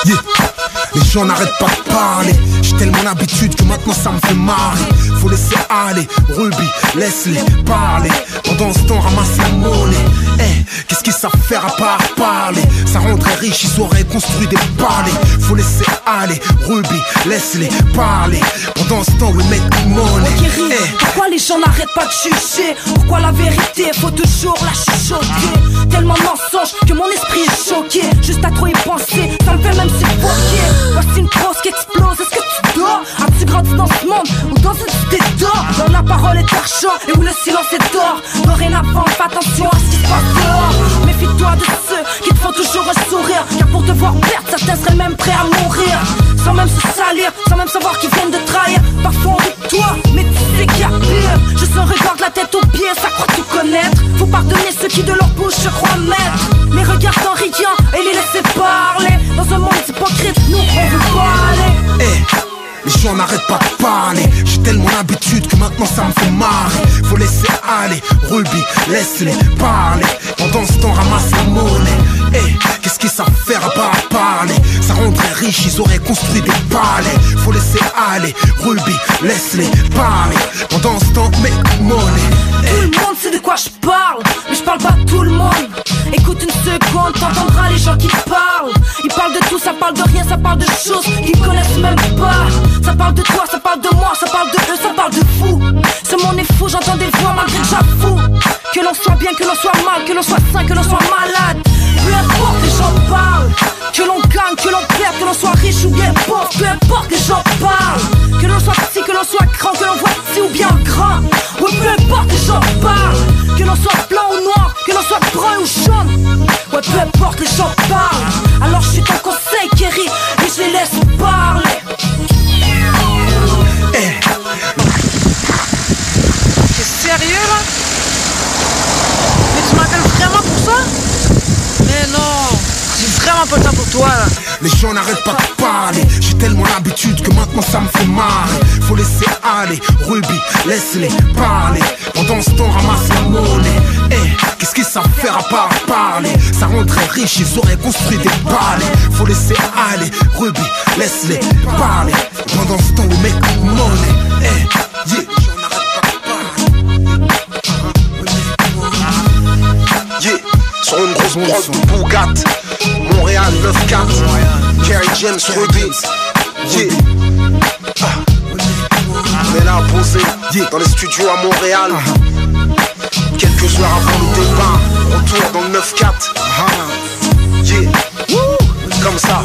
Yeah. Les gens n'arrêtent pas de parler. J'ai tellement l'habitude que maintenant ça me fait marrer. Faut laisser aller, Ruby, laisse-les parler. Pendant ce temps, ramasse la monnaie. Eh, qu'est-ce qu'ils savent faire à part parler? Ça rendrait riche, ils auraient construit des palais. Faut laisser aller, Ruby, laisse-les parler. Pendant ce temps, we make money. Guéri, pourquoi les gens n'arrêtent pas de juger Pourquoi la vérité? Faut toujours la chuchoter Tellement mensonge que mon esprit est choqué Juste à trop y penser, ça me fait même suffoquer Voici une prose qui explose, est-ce que tu dors? As-tu grandi dans ce monde ou dans une cité d'or Dans la parole est argent et où le silence est d'or? Dorénavant, fais attention à ce qui se passe dehors. Méfie-toi de ceux qui te font toujours un sourire Car pour te voir perdre, certains seraient même prêts à mourir Sans même se salir, sans même savoir qu'ils viennent de trahir. Parfois on toi, mais tu sais qu'il y a pire. Je sens regarde la tête aux pieds, ça croit tout connaître. Faut pardonner ceux qui de leur bouche se croient maîtres Les regards en riant et les laisser parler. Dans un monde hypocrite, nous on veut parler. Eh, les gens n'arrêtent pas de parler. J'ai tellement l'habitude que maintenant ça me fait marrer. Faut laisser aller, Ruby, laisse-les parler. Pendant ce temps, ramasse la monnaie. Eh, qu'est-ce qu'ils savent faire à part parler? Ça rendrait riche, ils auraient construit des palais. Faut laisser aller, Ruby, laisse-les parler. Pendant ce temps, make money. Tout le monde sait de quoi je parle, mais je parle pas tout le monde. Écoute une seconde, t'entendras les gens qui parlent. Ils parlent de tout, ça parle de rien, ça parle de choses qu'ils connaissent même pas. Ça parle de toi, ça parle de moi, ça parle de eux, ça parle de fou. Ce monde est j'entends des voix malgré que j'avoue. Que l'on soit bien, que l'on soit mal, que l'on soit sain, que l'on soit malade. Peu importe, les gens parlent. Que l'on gagne, que l'on perde, que l'on soit riche ou bien pauvre. Peu importe, les gens parlent. Que l'on soit petit, que l'on soit grand, que l'on voit petit ou bien grand. Oui, peu importe. l'on soit blanc ou noir, que l'on soit brun ou jaune. Ouais, peu importe, les gens parlent. Les gens n'arrêtent pas de parler. J'ai tellement l'habitude que maintenant ça me fait marrer Faut laisser aller, Ruby, laisse-les parler. Pendant ce temps ramasse la monnaie. Eh, qu'est-ce qu'ils savent faire à part parler? Ça rendrait riche, ils auraient construit des palais. Faut laisser aller, Ruby, laisse-les parler. Pendant ce temps, we make money Eh, yeah Yeah, une grosse prod Bugatti Montréal 9-4 Kerry James Ruby Yeah. Ah. On posé dans les studios à Montréal. Quelques heures avant le départ Retour dans le 9-4 Yeah. Comme ça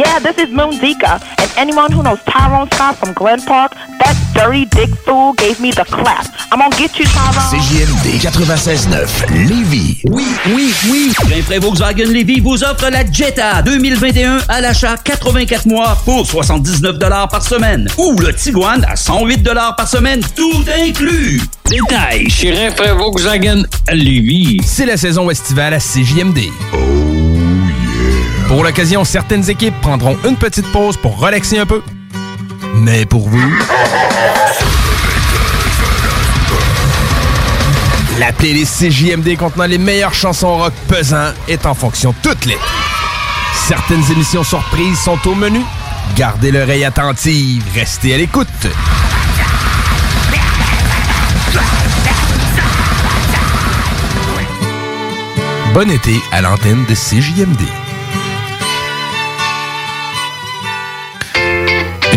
Yeah, this is Moon Zika, and anyone who knows Tyrone Scott from Glen Park, that dirty dick fool gave me the clap. I'm gonna get you, Tyrone. CJMD 96.9 Lévis. Oui, oui, oui. Rainfray Volkswagen Lévis vous offre la Jetta 2021 à l'achat 84 mois pour 79 par semaine. Ou le Tiguan à 108 par semaine, tout inclus. Détail chez Rainfray Volkswagen Lévis. C'est la saison estivale à CJMD. Pour l'occasion, certaines équipes prendront une petite pause pour relaxer un peu. Mais pour vous... La playlist CJMD contenant les meilleures chansons rock pesant est en fonction toute l'été. Certaines émissions surprises sont au menu. Gardez l'oreille attentive, restez à l'écoute. Bon été à l'antenne de CJMD.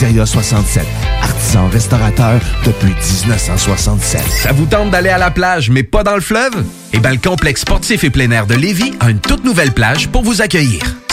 Pizzeria 67, artisan restaurateur depuis 1967. Ça vous tente d'aller à la plage, mais pas dans le fleuve? Eh bien, le complexe sportif et plein air de Lévis a une toute nouvelle plage pour vous accueillir.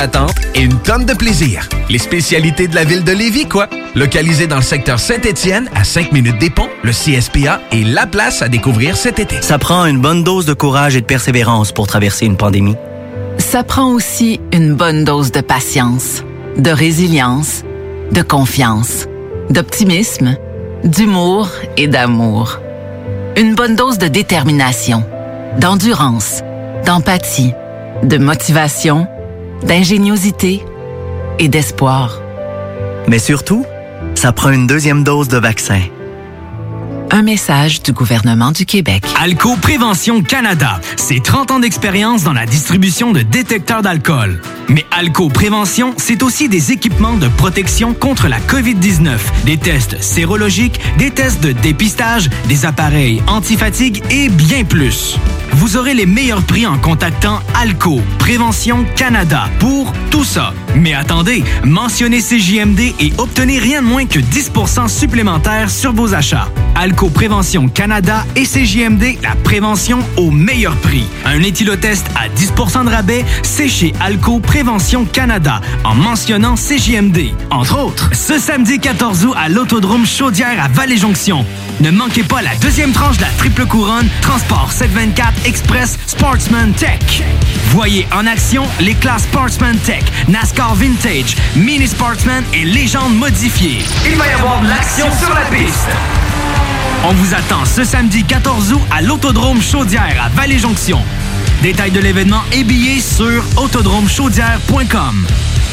d'attente et une tonne de plaisir. Les spécialités de la ville de Lévis, quoi. Localisé dans le secteur Saint-Étienne, à 5 minutes des ponts, le CSPA est la place à découvrir cet été. Ça prend une bonne dose de courage et de persévérance pour traverser une pandémie. Ça prend aussi une bonne dose de patience, de résilience, de confiance, d'optimisme, d'humour et d'amour. Une bonne dose de détermination, d'endurance, d'empathie, de motivation, d'ingéniosité et d'espoir. Mais surtout, ça prend une deuxième dose de vaccin. Un message du gouvernement du Québec. Alco Prévention Canada, c'est 30 ans d'expérience dans la distribution de détecteurs d'alcool. Mais Alco Prévention, c'est aussi des équipements de protection contre la COVID-19, des tests sérologiques, des tests de dépistage, des appareils antifatigue et bien plus. Vous aurez les meilleurs prix en contactant Alco Prévention Canada pour tout ça. Mais attendez, mentionnez CJMD et obtenez rien de moins que 10% supplémentaires sur vos achats. Alco Prévention Canada et CJMD, la prévention au meilleur prix. Un éthylotest à 10% de rabais, c'est chez Alco Prévention Canada, en mentionnant CJMD. Entre autres, ce samedi 14 août à l'Autodrome Chaudière à Vallée-Jonction. Ne manquez pas la deuxième tranche de la triple couronne, Transport 724 Express Sportsman Tech. Voyez en action les classes Sportsman Tech, NASCAR Vintage, Mini Sportsman et Légende modifiée. Il va y avoir de l'action sur la piste. On vous attend ce samedi 14 août à l'Autodrome Chaudière à Vallée-Jonction. Détails de l'événement et billets sur autodromechaudière.com.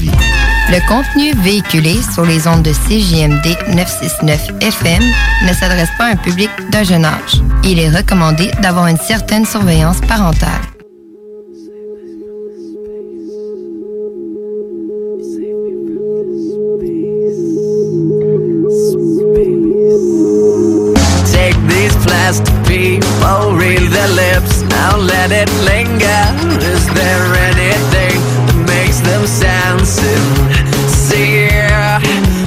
Le contenu véhiculé sur les ondes de CJMD 969 FM ne s'adresse pas à un public d'un jeune âge. Il est recommandé d'avoir une certaine surveillance parentale. Take these plastic people, read their lips, now let it linger. Is there anything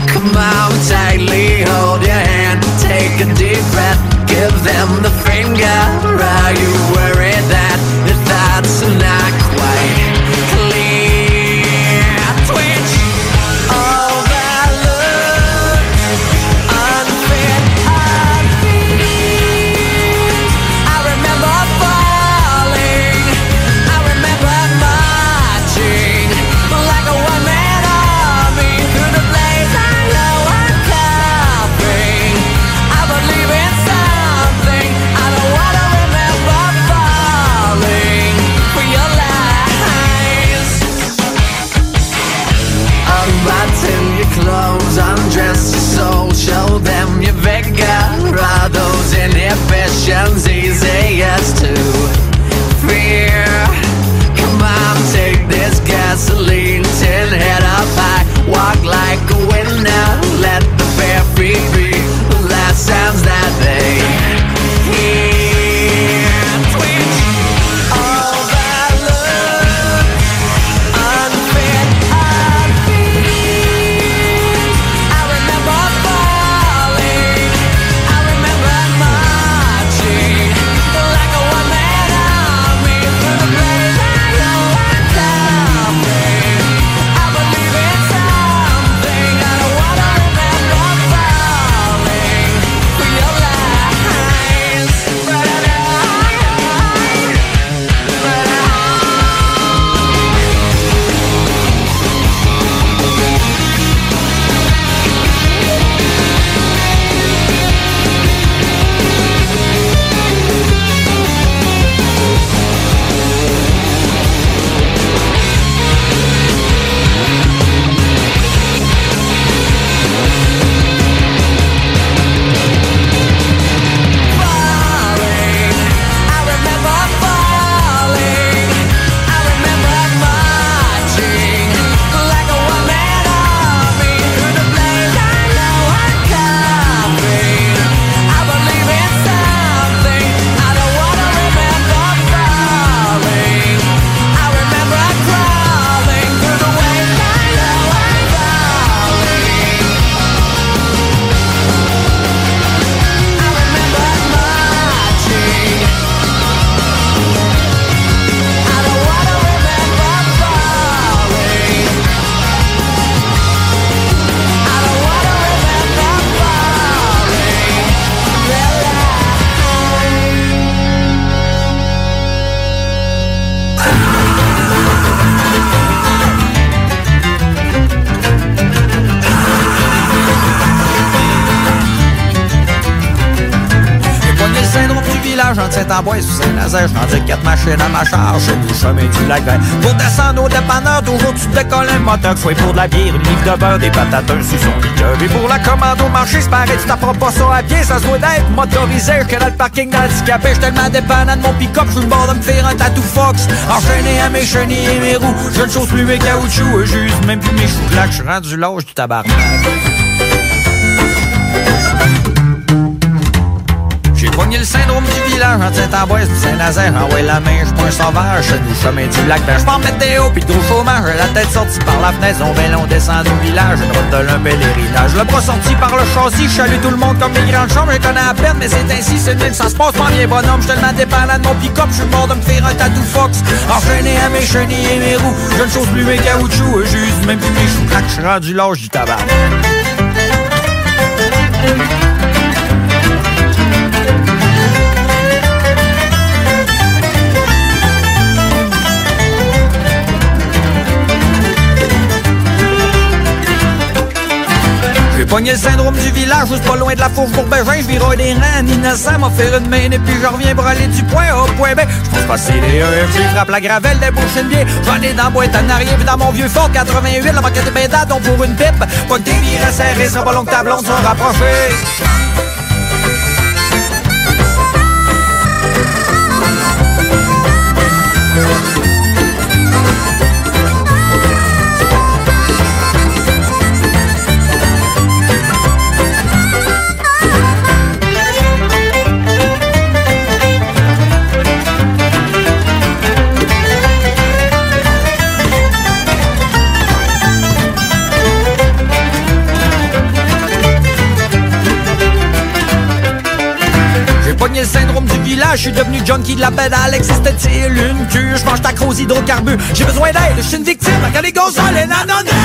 Come on, tightly hold your hand, take a deep breath, give them the finger. Chemin du lac vert. Pour descendre au dépanneur, toujours tu décolles un moteur, soit pour de la bière, une livre de beurre, des patates, un liqueur. Et pour la commande au marché, c'est pareil, tu t'apprends pas ça à pied, ça se doit d'être motorisé, que dans le parking d'handicapé, je tellement dépendant de mon pick-up, je suis le bord de me faire un tatou fox. Enchaîné à mes chenilles et mes roues, je ne chose plus mes caoutchoucs, juste même plus mes choux je suis rendu l'âge du tabarnak. Syndrome du village en Saint-Amboise pis Saint-Nazaire. Ah ouais, la main, j'suis pas un sauvage, je nous chemin du lac. Ben, j'pars météo pis gros chômage. La tête sortie par la fenêtre, on vélo, on descend au village. Une route de l'un pèlerinage. Le bras sorti par le châssis, j'salue tout le monde comme les grandes chambres. Je connais à peine, mais c'est ainsi, c'est même, ça se passe pas bien, bonhomme. J'suis tellement dépendant de mon pick-up, j'suis mort de me faire un tatou fox. Enchaîné à mes chenilles et mes roues. Je ne chose plus mes caoutchoucs, juste même plus mes choux. J'suis rendu l'âge du tabac. Pogné le syndrome du village, juste pas loin de la fourche pour Bégin. Je virerai des reins, innocent, m'a fait une main et puis je reviens aller du point au point B. Je pense passer les EMG, frappe la gravelle, des bouches bien. J'en ai dans la boîte en puis dans mon vieux fort 88, la maquette est bien donc pour une pipe. Pas que tes vires serrés, sera pas long que ta blonde soit rapprochée. De la pédale, existe-t-il une cure? Je mange ta crose hydrocarbures, j'ai besoin d'aide, je suis une victime, quand les gosses les nanoneurs!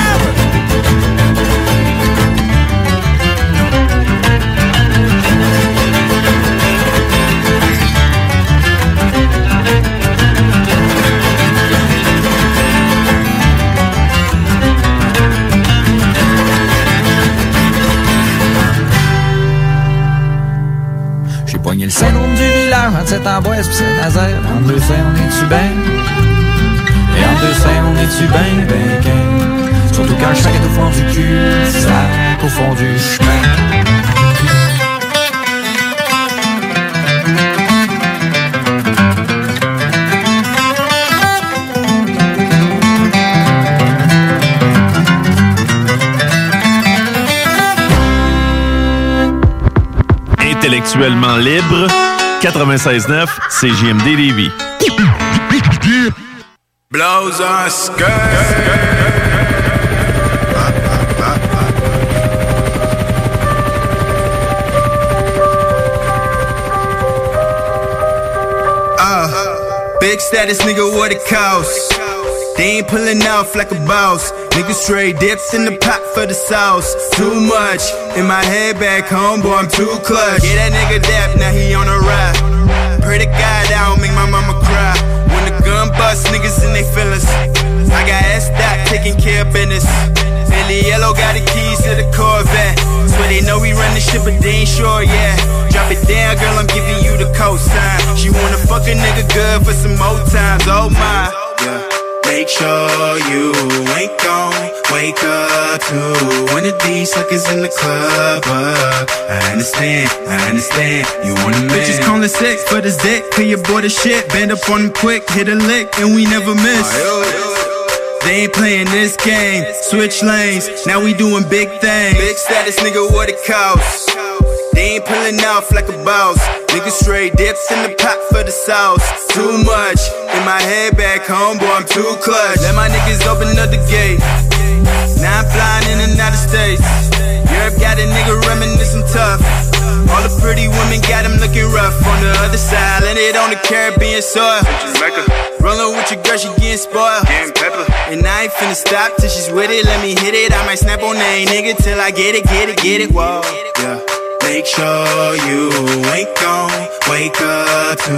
Village entre Saint-Amboise pis Saint-Nazaire. En deux on est-tu ben? Et en deux on est-tu ben, ben? Surtout quand je sac au fond du cul, ça, au fond du chemin. Intellectuellement libre, 96.9 CJMD Lévis. Blows on skirt. Uh, big status nigga, what it costs? They ain't pulling off like a boss. Nigga straight dips in the pot for the sauce. Too much in my head back home, boy, I'm too clutch. Yeah, that nigga dap, now he on a ride. Pray to God I don't make my mama cry. When the gun bust, niggas in they feelings. I got S dot taking care of business. Billy Yellow got the keys to the Corvette. Swear they know we run the ship, but they ain't sure yet. Drop it down, girl, I'm giving you the cosign. She wanna fuck a nigga good for some more times, oh my. Yeah. Make sure you ain't gon' wake up to one of these suckers in the club. Uh, I understand, I understand. You want a man. Bitches calling sick for this dick. Clear your boy the shit. Bend up on him quick, hit a lick, and we never miss. They ain't playing this game. Switch lanes, now we doing big things. Big status, nigga, what it costs? They ain't pulling off like a boss. Nigga straight dips in the pot for the sauce. Too much in my head back home, boy, I'm too clutch. Let my niggas open up the gate. Now I'm flying in and out of states. Europe got a nigga reminiscing tough. All the pretty women got him looking rough on the other side. Landed on the Caribbean soil. Rollin' with your girl, she getting spoiled. And I ain't finna stop till she's with it. Let me hit it. I might snap on that nigga till I get it, get it, get it. Whoa. Yeah. Make sure you ain't gon' wake up to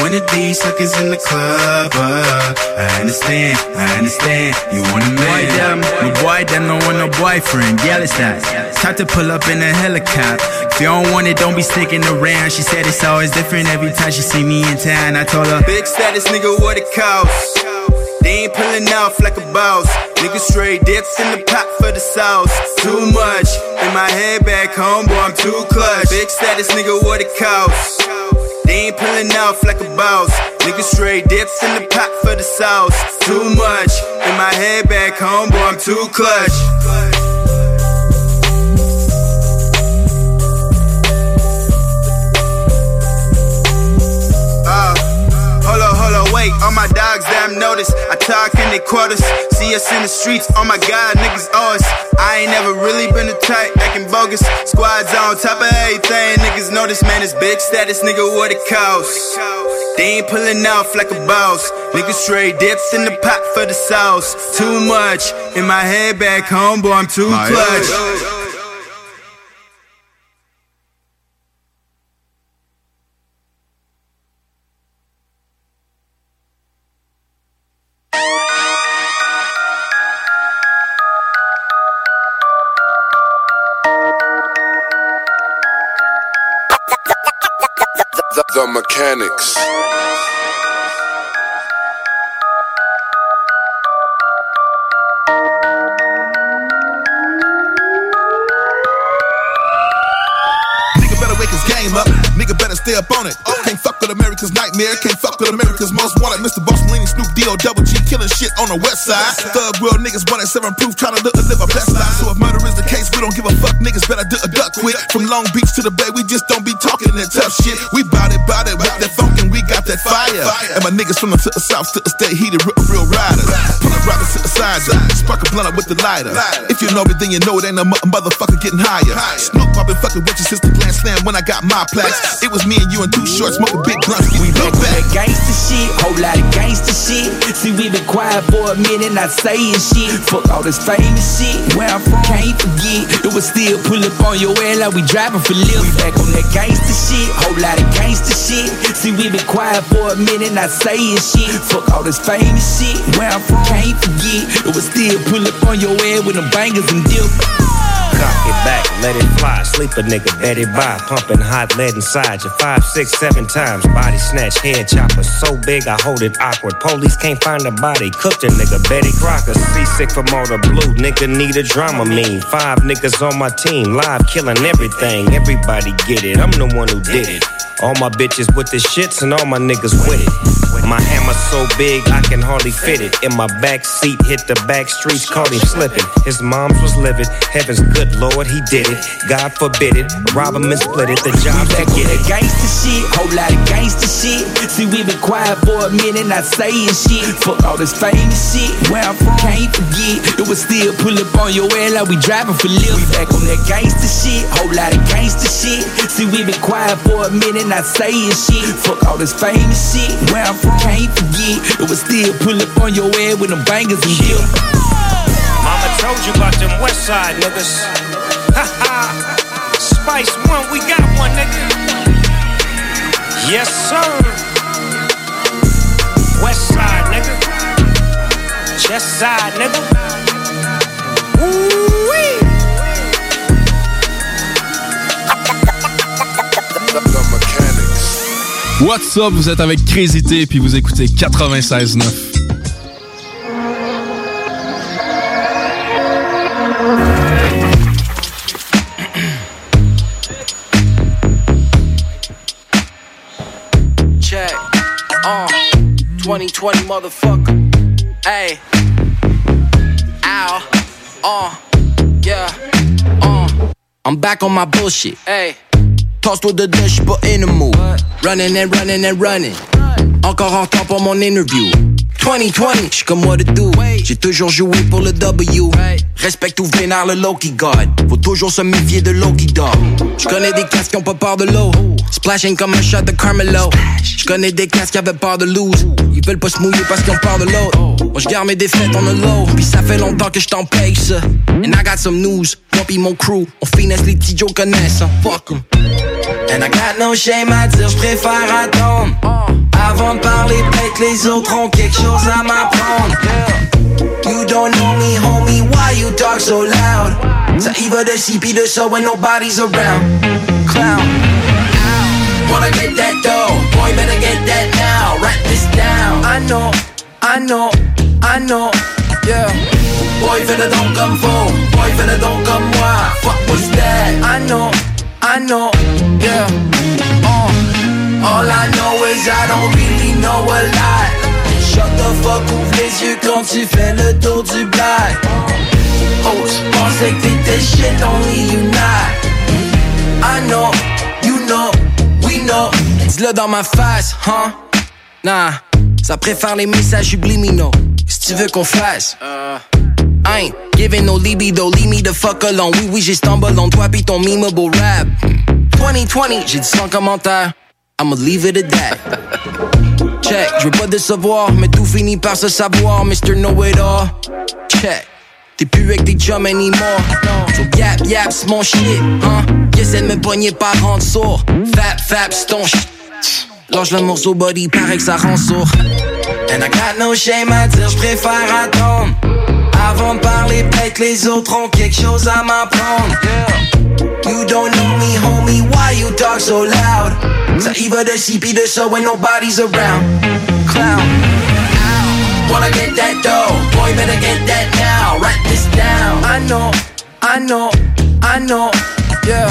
one of these suckers in the club. Uh, I understand, I understand. You want a man? Boy, them, my boy, them don't want no boyfriend. Yeah, it's that. Time to pull up in a helicopter. If you don't want it, don't be sticking around. She said it's always different every time she see me in town. I told her, Big status, nigga, what it costs? They ain't pulling off like a boss. Nigga straight dips in the pot for the sauce. Too much in my head back home, boy, I'm too clutch. Big status, nigga, what it costs? They ain't pulling off like a boss. Nigga straight dips in the pot for the sauce. Too much in my head back home, boy, I'm too clutch. Hold up, hold up, wait. All my dogs, damn notice. I talk in the quarters. See us in the streets. Oh my god, niggas owe us. I ain't never really been a type acting bogus. Squads on top of everything. Niggas know this man is big status, nigga. What it costs? They ain't pulling off like a boss. Niggas straight dips in the pot for the sauce. Too much in my head back home, boy. I'm too clutch. Mechanics. Stay up on it. Can't fuck with America's nightmare. Can't fuck with America's most wanted. Mr. Bossolini, Snoop D.O. Double G killing shit on the west side. Thug world niggas one at seven proof trying to live, live a best life. So if murder is the case, we don't give a fuck. Niggas better do a duck quick. From Long Beach to the Bay, we just don't be talking that tough shit. We bout it, bout it with that funk and we got that fire. And my niggas from the south to the state heated real, real riders. Pull up to the sides, spark a blunt up with the lighter. If you know me, then you know it ain't mo- motherfucker getting higher. Snoop, I've been fucking with you since the Grand Slam when I got my plaques. It was me and you and two shorts smoking big blunts. We Back on that gangsta shit, whole lot of gangsta shit. See, we been quiet for a minute, not saying shit. Fuck all this famous shit. Where I'm from, can't forget. It was still pull up on your air like we driving for lift. We back on that gangsta shit, whole lot of gangsta shit. See, we been quiet for a minute, not saying shit. Fuck all this famous shit. Where I'm from, can't forget. It was still pull up on your air with them bangers and dip. It back, let it fly. Sleep a nigga, bet it by. Pumping hot lead inside you. Five, six, seven times. Body snatch, head chopper. So big, I hold it awkward. Police can't find a body. Cooked a nigga, Betty Crocker. Seasick from all the blue. Nigga need a drama mean. Five niggas on my team. Live killing everything. Everybody get it. I'm the one who did it. All my bitches with the shits and all my niggas with it. My hammer so big I can hardly fit it. In my back seat, hit the back streets, caught him slipping. His mom's was livid. Heaven's good Lord, he did it. God forbid it. Rob him and split it. The job that get it. Gangsta shit, whole lot of gangsta shit. See, we been quiet for a minute, not saying shit. Fuck all this famous shit. Where I'm from, can't forget. It was still pull up on your air like we driving for lift. We back on that gangsta shit, whole lot of gangsta shit. See, we been quiet for a minute, not saying shit. Fuck all this famous shit. Where I'm from, can't forget. It was still pull up on your air with them bangers and dip. Mama told you about them West Side niggas. Ha ha. Spice One, we got one, nigga. Yes, sir. West Side, nigga. Chest Side, nigga. Ooh-wee. What's up, vous êtes avec Crazy T puis vous écoutez 96.9. Check. Uh, 2020 motherfucker. Hey. Ow. Uh. Yeah. Uh. I'm back on my bullshit. Hey. Toss-toi de deux, j'suis pas in the mood. Running and running and running. Encore en temps pour mon interview. 2020, j'suis comme what to do. J'ai toujours joué pour le W. Respecte ou vénère le Loki God. Faut toujours se méfier de Loki Dog. J'connais des casques qui ont pas peur de l'eau. Splashing comme un shot de Carmelo. J'connais des casques qui avaient peur de lose. Ils veulent pas se mouiller parce qu'ils ont peur de l'autre. Moi j'garde mes défaites en a low. Puis ça fait longtemps que j't'en paye ça. And I got some news. Moi pis mon crew, on finesse les petits Joe connaissent, hein. fuck 'em. And I got no shame à dire, j'préfère attendre. Avant de parler, peut-être les autres ont quelque chose à m'apprendre. You don't know me, homie, why you talk so loud? Ça y va de ci pis de ça when nobody's around. Clown. Wanna get that dough, boy, better get that now. Write this down. I know, I know, I know, yeah. Boy, fais le don comme faux, boy, fais le don comme moi. Fuck what's that? I know, I know, yeah. Uh. All I know is I don't really know a lot. Shut the fuck, ouvre les yeux quand tu fais le tour du black. Oh, j'pensais que t'étais shit, only you not. I know, you know, we know. Dis-le dans ma face, huh? Nah, ça préfère les messages subliminaux. Si tu veux qu'on fasse. I ain't giving no libido, leave me the fuck alone. Oui, oui, j'ai stumble on toi pis ton memeable rap. 2020, j'ai dit sans commentaire. I'ma leave it at that. Check, je veux pas décevoir, mais tout finit par se savoir, Mr. Know It All. Check, t'es plus avec tes chums anymore. So yap yap, c'est mon shit, hein. Essaie de me pogner par rendre sourd. Fap fap, c'est ton shit. Lâche le morceau body, paraît que ça rend sourd. And I got no shame à dire, j'préfère attendre. Avant de parler, peut-être les autres ont quelque chose à m'apprendre. You don't know me, homie, why you talk so loud? Ça y va de ci pis de ça when nobody's around. Clown. Wanna get that dough, boy, better get that now. Write this down. I know, I know, I know, yeah.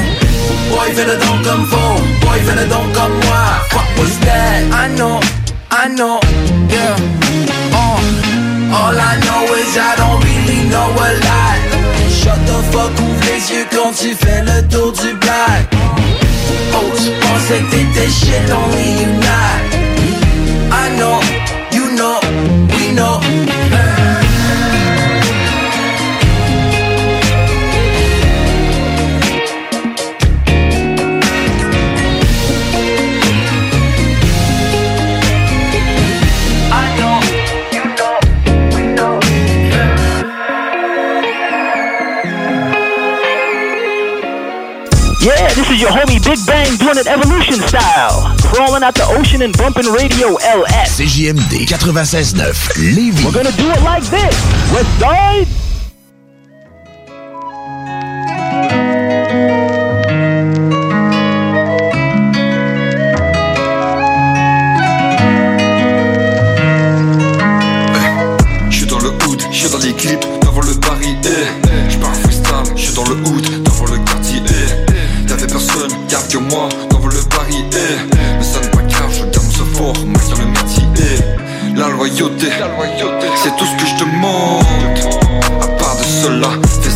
Boy, fais le don comme faux, boy, fais le don comme moi. Fuck what's that? I know, I know, yeah. All I know is I don't really know a lot. Shut the fuck, ouvre les yeux quand tu fais le tour du black. Oh, j'pensais que t'étais shit, only you not. I know, you know, we know. Is your homie Big Bang doing it evolution style. Crawling out the ocean and bumping radio LS. CJMD 96.9 Lévis. We're gonna do it like this. Moi, devant le Paris, eh. Mais ça n'est pas je garde ce fort, dans le métier, eh. La loyauté, c'est tout ce que je demande. À part de cela, fais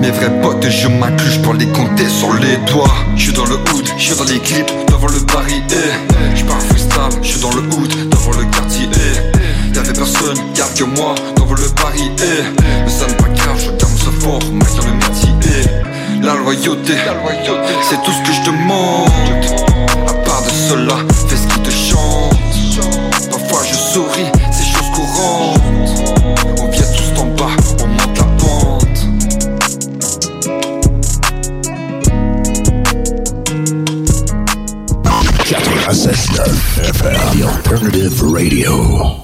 Mes vrais potes je m'inclus, je peux les compter sur les doigts Je suis dans le hood, je suis dans les clips, devant le baril eh. Je pars freestyle, je suis dans le hood, devant le quartier. Y'avait personne, garde que moi, devant le Paris eh. Mais ça n'est pas je garde ce fort, maintien le métier eh. La loyauté, c'est tout ce que je demande À part de cela, fais Alternative Radio.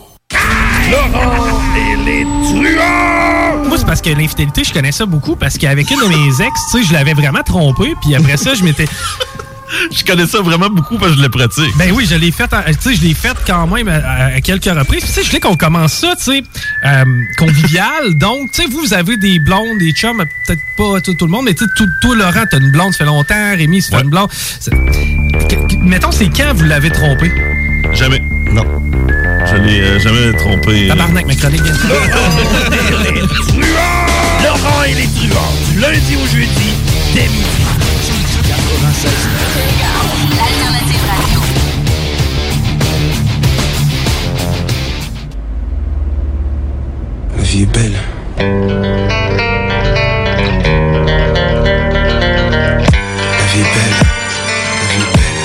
Laurent et les truands! Moi, c'est parce que l'infidélité, je connais ça beaucoup parce qu'avec une de mes ex, tu sais, je l'avais vraiment trompé, puis après ça, je m'étais. Je connais ça vraiment beaucoup parce que je le pratique. Ben oui, je l'ai fait, en- tu sais, je l'ai fait quand même à, à quelques reprises. Tu sais, je voulais qu'on commence ça, tu sais, euh, convivial. Donc, tu sais, vous, vous avez des blondes, des chums, peut-être pas tout, tout le monde, mais tu sais, tout- toi, Laurent, t'as une blonde, ça fait longtemps. Rémi, ça fait une blonde. C'est- Mettons, c'est quand vous l'avez trompé? Jamais. Non. L'ai euh, jamais trompé. Tabarnak, ma chronique. Laurent et les truands, du lundi au jeudi, dès midi. 96. Alternative Radio. La vie est belle. La vie est belle. La vie est belle.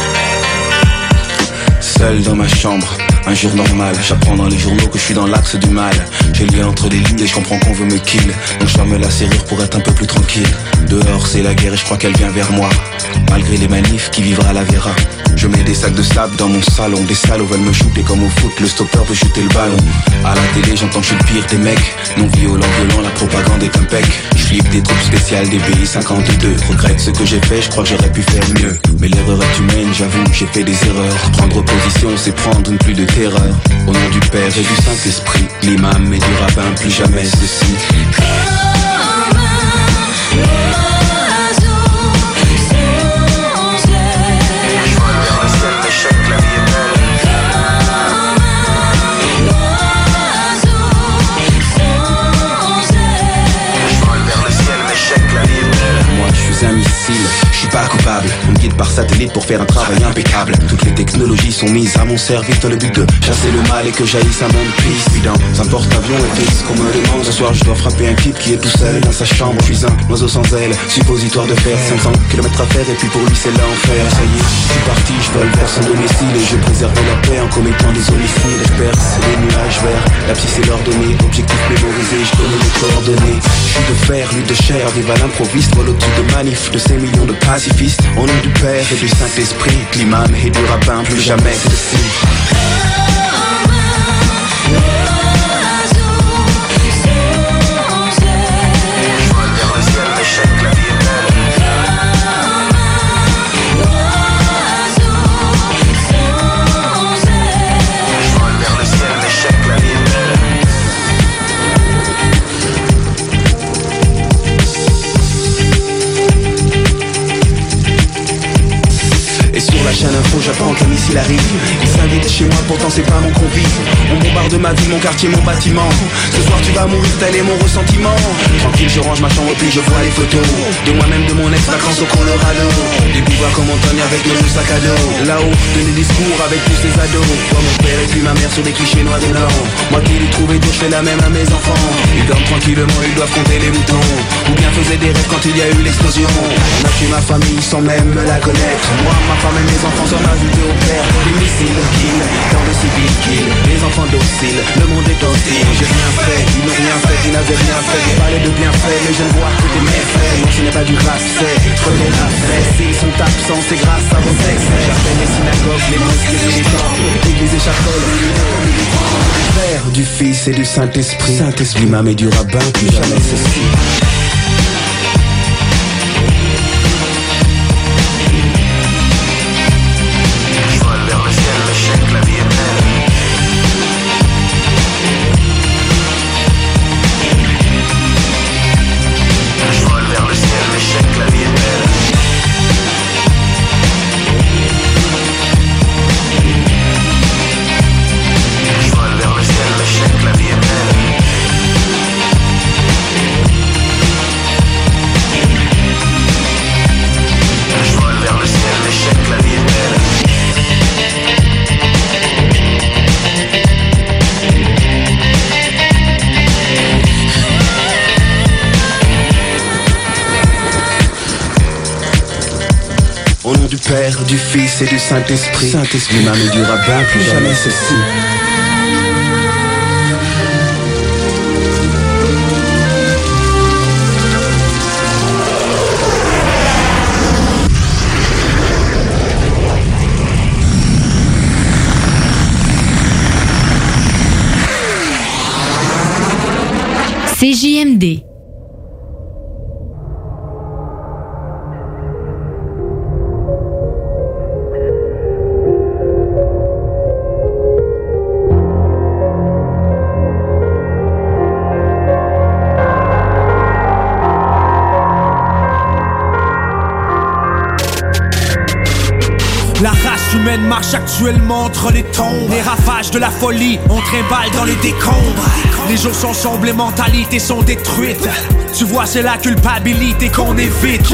Seul dans ma chambre, un jour normal. J'apprends dans les journaux que je suis dans l'axe du mal. J'ai lu entre les lignes et je comprends qu'on veut me kill. Donc je ferme la serrure pour être un peu plus tranquille. Dehors c'est la guerre et je crois qu'elle vient vers moi. Malgré les manifs, qui vivra la verra. Je mets des sacs de sable dans mon salon. Des salauds veulent me shooter comme au foot. Le stopper veut shooter le ballon. À la télé, j'entends que je suis le pire des mecs. Non violent, violent, la propagande est impec. Je flippe des troupes spéciales des BI 52. Regrette ce que j'ai fait, je crois que j'aurais pu faire mieux. Mais l'erreur est humaine, j'avoue, j'ai fait des erreurs. Prendre position, c'est prendre une plus de terreur. Au nom du Père et du Saint-Esprit, l'imam et du rabbin, plus jamais ceci. On par satellite pour faire un travail impeccable. Toutes les technologies sont mises à mon service dans le but de chasser le mal et que jaillisse un monde puisse Puis dans un porte-avions et fixe qu'on me demande Ce soir je dois frapper un type qui est tout seul dans sa chambre. Je suis un oiseau sans aile, suppositoire de faire 500 km à faire et puis pour lui c'est l'enfer. Ça y est, je suis parti, je vole vers son domicile Et je préserve la paix en commettant des homicides. Je perce les nuages verts, la psy c'est l'ordonnée. Objectif mémorisé, je connais les coordonnées. Je suis de fer, lui de chair, vive à l'improviste. Vol au-dessus de manifs, de ces millions de pacifistes. Au nom du Père et du Saint-Esprit l'imam et du rabbin, plus jamais ceci chez moi, pourtant c'est pas mon convive. On bombarde ma vie, mon quartier, mon bâtiment. Ce soir tu vas mourir, tel est mon ressentiment. Tranquille, je range ma chambre, puis je vois les photos. De moi-même, de mon ex, vacances au Colorado. Des pouvoirs comme Antoine avec le sac à dos. Là-haut, de des discours avec tous ces ados. Moi, mon père et puis ma mère sur des clichés noirs et blancs. Moi qui l'ai trouvé dur, je fais la même à mes enfants. Ils dorment tranquillement, ils doivent compter les moutons. Ou bien faisaient des rêves quand il y a eu l'explosion. On a tué ma famille sans même me la connaître. Moi, ma femme et mes enfants sont ajoutés au père. Les missiles dans le civil. Les enfants dociles, le monde est hostile. J'ai rien fait, ils n'ont rien fait, ils n'avaient rien fait. Ils parlaient de bienfaits, mais je ne vois que des méfaits. Non, ce n'est pas du grâce, c'est connais la fête. S'ils sont absents, c'est grâce à vos excès. J'appelle les synagogues, les mosquées et les temples. Église et chapelle, du Père, du Fils et du Saint-Esprit. Saint-Esprit, l'imam et du rabbin, plus jamais ceci. Du Fils et du Saint-Esprit. Saint-Esprit, l'imam et du rabbin, plus jamais ceci. CJMD. Marche actuellement entre les tombes. Les ravages de la folie, on trimballe dans les décombres. Les jours sont sombres, les mentalités sont détruites. Tu vois, c'est la culpabilité qu'on évite.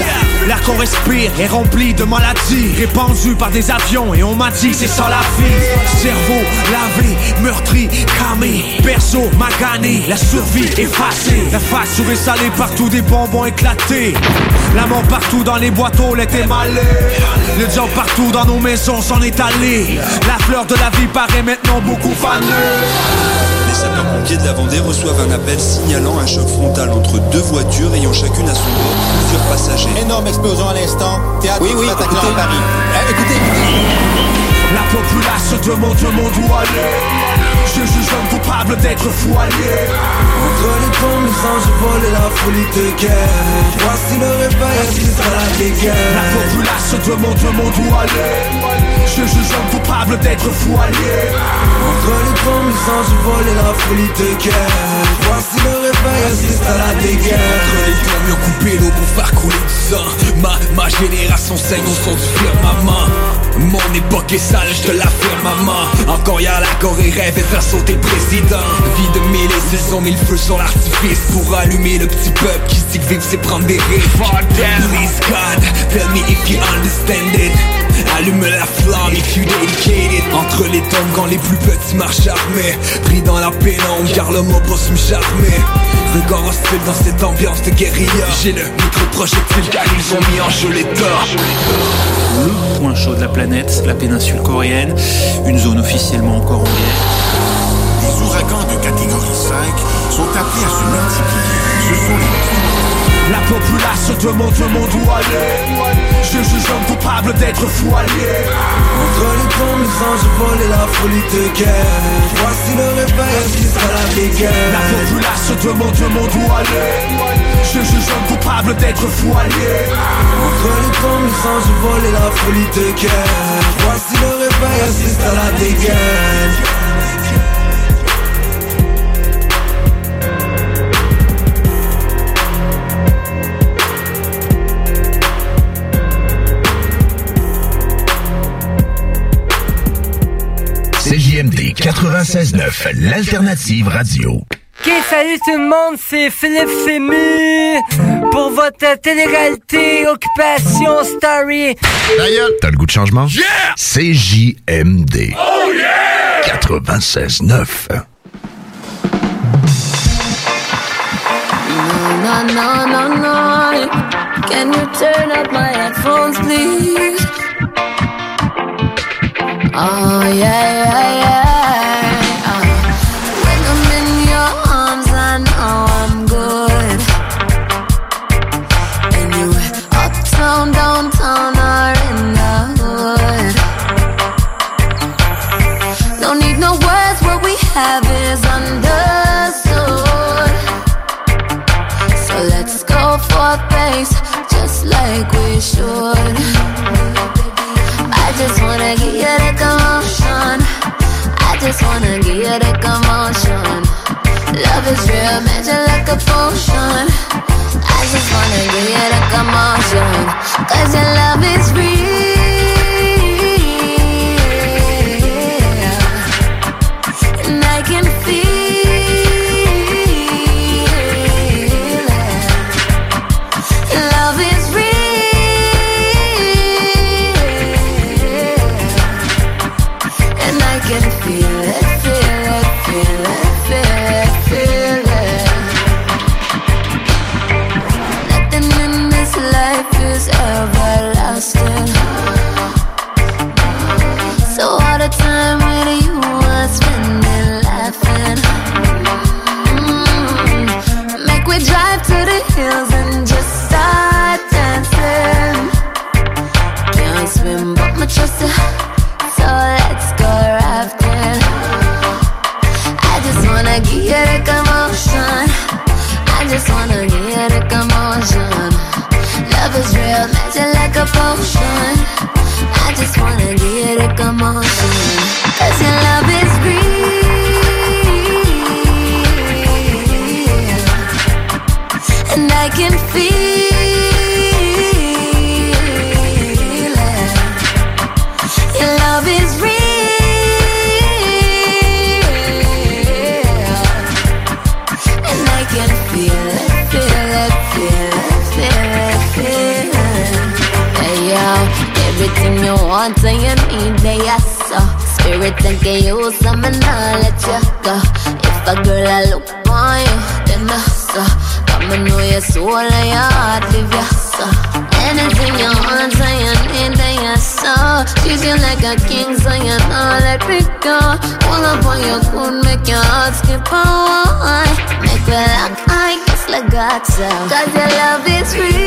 L'air qu'on respire est rempli de maladies répandues par des avions. Et on m'a dit, c'est ça la vie. Cerveau lavé, meurtri, camé. Perso magané, la survie effacée. La face sur et salée partout, des bonbons éclatés. La mort partout dans les boîteaux, l'été malé. Le job partout dans nos maisons s'en est allé. La fleur de la vie paraît maintenant beaucoup fanée. Les sapeurs-pompiers de la Vendée reçoivent un appel signalant un choc frontal entre deux voitures ayant chacune à son bord plusieurs passagers. Énorme explosion à l'instant. Théâtre Oui, oui, écoutez. à Paris. Euh, écoutez. La population demande demande où aller. Je juge l'homme coupable d'être allié. Entre les ponts, mes anges volent la folie de guerre. Voici le réveil, assistera la déguerre. La population demande demande où aller. Je juge l'homme coupable d'être allié. Entre les ponts, mes anges volent la folie de guerre. Voici le réveil, assistera la déguerre. Entre les tombes, ils ont coupé l'eau pour faire couler du sang. Ma, ma génération saigne au son du firmament. Mon époque est sale, je te l'affirme, maman. Encore hier, la Corée rêve et faire sauter le président. Vie de mille et ils ont mis le feu sur l'artifice pour allumer le petit peuple qui se dit que vivre c'est prendre des risques. Please God, tell me if you understand it. Allume la flamme if you dedicate it. Entre les tombes, quand les plus petits marchent armés. Pris dans la pénombre, car le mot boss me charmer. Regard hostile dans cette ambiance de guérilla. J'ai le micro-projectile car ils ont mis en jeu les torts. Le point chaud de la planète, la péninsule coréenne, une zone officiellement encore en guerre. Les ouragans de catégorie 5 sont appelés à se multiplier. Ce sont les La population demande demande où aller. Je juge l'homme coupable d'être fou allié. Entre les ponts, mes anges volent la folie de guerre. Voici le réveil, assistera la déguerre. La population demande demande où aller. Je juge l'homme coupable d'être fou allié. Entre les ponts, mes anges volent la folie de guerre. Voici le réveil, assistera la déguerre. 96.9, l'alternative radio. Ok, salut tout le monde, c'est Philippe Fému pour votre télé-réalité Occupation Story. T'as le goût de changement? Yeah! CJMD. Oh yeah! 96.9. No, no, no, no. Can you turn up my headphones, please? Oh, yeah, yeah, yeah. Just wanna give you the commotion. Love is real, magic like a potion. I just wanna give you the commotion. Cause your love is real. Like Cause your love is real.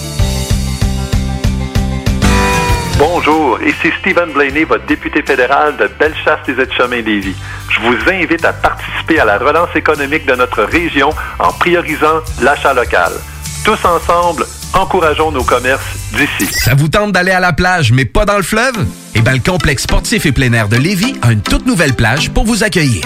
Bonjour, ici Stephen Blaney, votre député fédéral de Bellechasse-les-Etchemins-Lévis. Je vous invite à participer à la relance économique de notre région en priorisant l'achat local. Tous ensemble, encourageons nos commerces d'ici. Ça vous tente d'aller à la plage, mais pas dans le fleuve? Eh bien, le complexe sportif et plein air de Lévis a une toute nouvelle plage pour vous accueillir.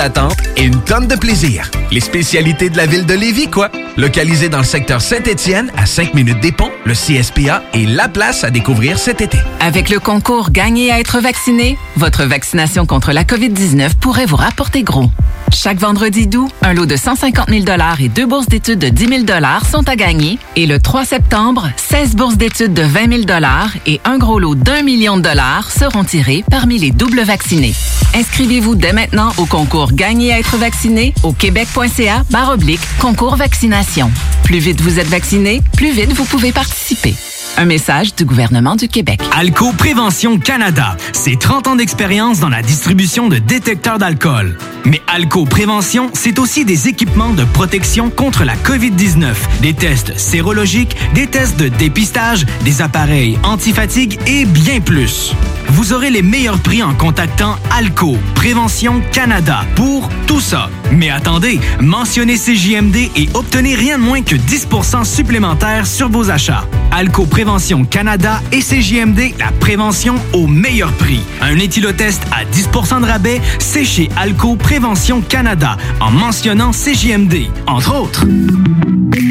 d'attente et une tonne de plaisir. Les spécialités de la ville de Lévis, quoi. Localisé dans le secteur Saint-Étienne, à 5 minutes des ponts, le CSPA est la place à découvrir cet été. Avec le concours Gagner à être vacciné, votre vaccination contre la COVID-19 pourrait vous rapporter gros. Chaque vendredi doux, un lot de 150 000 et deux bourses d'études de 10 000 sont à gagner. Et le 3 septembre, 16 bourses d'études de 20 000 et un gros lot d'un million de dollars seront tirés parmi les doubles vaccinés. Inscrivez-vous dès maintenant au concours Gagner à être vacciné au québec.ca barre oblique concours vaccination. Plus vite vous êtes vacciné, plus vite vous pouvez participer. Un message du gouvernement du Québec. Alco Prévention Canada. C'est 30 ans d'expérience dans la distribution de détecteurs d'alcool. Mais Alco Prévention, c'est aussi des équipements de protection contre la COVID-19, des tests sérologiques, des tests de dépistage, des appareils antifatigue et bien plus. Vous aurez les meilleurs prix en contactant Alco Prévention Canada pour tout ça. Mais attendez, mentionnez CJMD et obtenez rien de moins que 10 supplémentaires sur vos achats. Alco Prévention Canada et CJMD, la prévention au meilleur prix. Un éthylotest à 10% de rabais, c'est chez Alco Prévention Canada, en mentionnant CJMD, entre autres.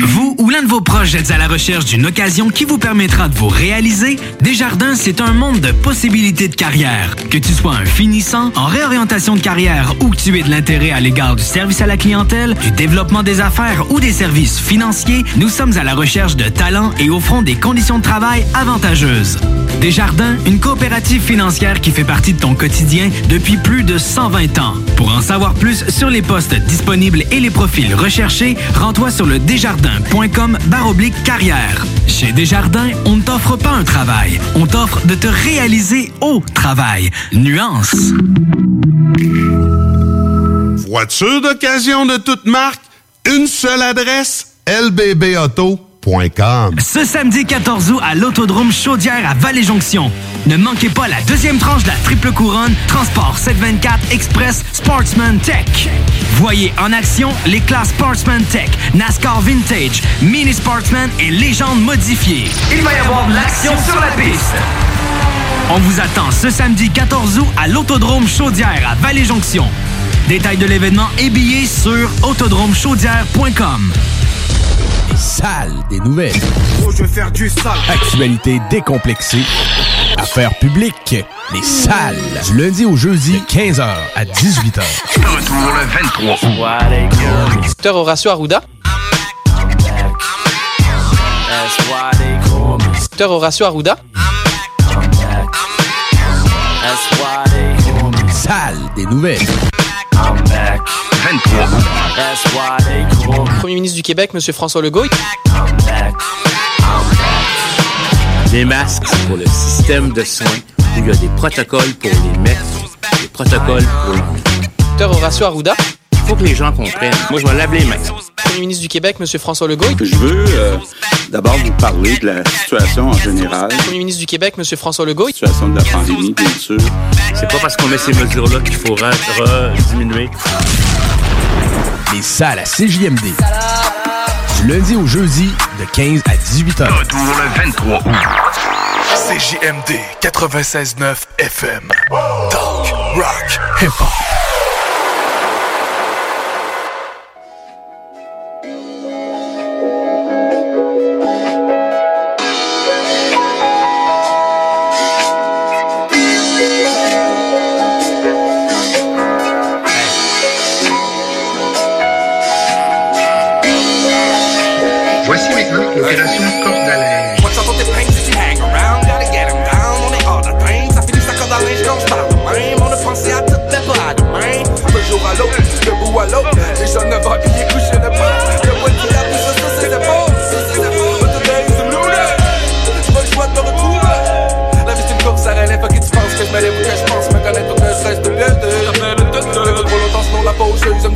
Vous ou l'un de vos proches êtes à la recherche d'une occasion qui vous permettra de vous réaliser? Desjardins, c'est un monde de possibilités de carrière. Que tu sois un finissant, en réorientation de carrière ou que tu aies de l'intérêt à l'égard du service à la clientèle, du développement des affaires ou des services financiers, nous sommes à la recherche de talents et offrons des conditions de travail avantageuses. Desjardins, une coopérative financière qui fait partie de ton quotidien depuis plus de 120 ans. Pour en savoir plus sur les postes disponibles et les profils recherchés, rends-toi sur le desjardins.com baroblique carrière. Chez Desjardins, on ne t'offre pas un travail, on t'offre de te réaliser au travail. Nuance. Voiture d'occasion de toute marque, une seule adresse, lbbauto.com. Ce samedi 14 août à l'Autodrome Chaudière à Vallée-Jonction. Ne manquez pas la deuxième tranche de la triple couronne Transport 724 Express Sportsman Tech. Voyez en action les classes Sportsman Tech, NASCAR Vintage, Mini Sportsman et Légende modifiée. Il va y avoir de l'action sur la piste. On vous attend ce samedi 14 août à l'Autodrome Chaudière à Vallée-Jonction. Détails de l'événement et billets sur autodromechaudière.com. Sale des nouvelles. Oh, je vais faire du sale. Actualité décomplexée. Affaires publiques. Les salles. Du lundi au jeudi, 15h à 18h. Retour le 23 Docteur Horacio Arruda. Docteur Horacio Arruda. Salle des nouvelles. 23 Premier ministre du Québec, M. François Legault. Les masques, pour le système de soins où il y a des protocoles pour les mettre, des protocoles pour les Docteur Horacio Arruda. Il faut que les gens comprennent. Moi, je me lave les mains. Premier ministre du Québec, M. François Legault. Je veux euh, d'abord vous parler de la situation en général. Premier ministre du Québec, M. François Legault. La situation de la pandémie, bien sûr. C'est pas parce qu'on met ces mesures-là qu'il faut diminuer. Les salles à CJMD. Du lundi au jeudi, de 15 à 18h. Retour le 23 août. CJMD 96.9 FM. Talk, rock, hip-hop.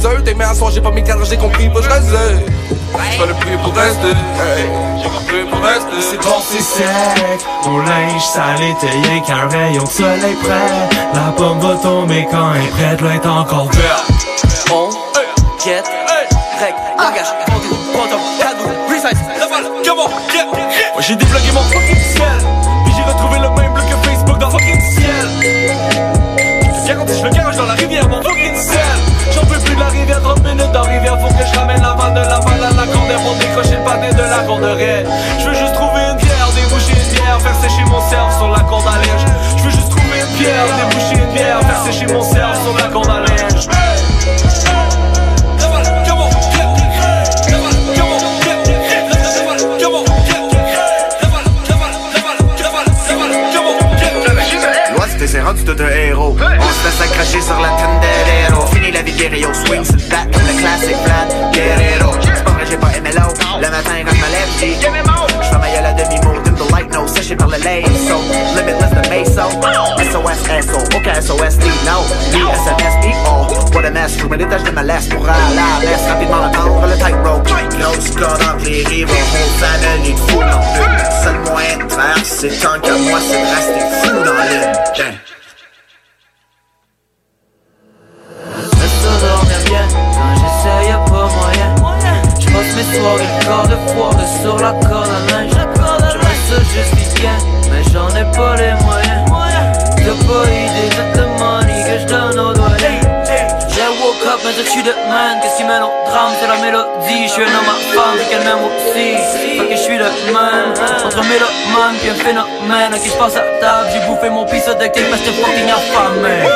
Je zeuter. Mais à soir j'ai pas mes cadres, j'ai compris, je reste. J'fais le prix pour rester, hey. J'ai compris pour rester. C'est bon, c'est sec. Mon linge sale est taillé qu'un rayon de soleil près. La pomme va tomber quand elle est prête, là est encore verte. On get rec, langage, cadeau, resize, level, come on, get Moi j'ai débloqué mon fucking ciel Je veux juste trouver une pierre, déboucher une bière Faire sécher mon cerf sur la corde à linge Je veux juste trouver une pierre, déboucher une bière Faire sécher mon cerf sur la corde à linge rendu tout un héros. On se laisse accrocher sur la Tendero. Fini la vie guerrier swing sur le back comme le classic flat Guerrero. C'est pas j'ai pas aimé l'eau. Le matin, quand je me lève, j'dis J'fais ma gueule à demi-mot, dim the light no, séché par le lasso. Limitless de Meso. SOS, SO, aucun SOS, ni no. Ni SMS, ni oh. What a mess, je me détache de ma laisse pour aller à la messe. Rapidement attendre le tightrope. Ghost God entre les rives, whole family de fou non plus. Seul moyen de faire, c'est un qu'à moi, c'est de rester fou dans l'île. De sur la corde à linge. Je je vis bien, mais j'en ai pas les moyens. T'as pas idée de woke up, mais je suis de man. Qu'est-ce qui mène au drame, c'est la mélodie. Je suis un homme à femme, qu'elle m'aime aussi. Fait que je suis le man. Entre mélomane puis un phénomène. À qui je passe à table, j'ai bouffé mon pisse de cake parce que fucking affamé.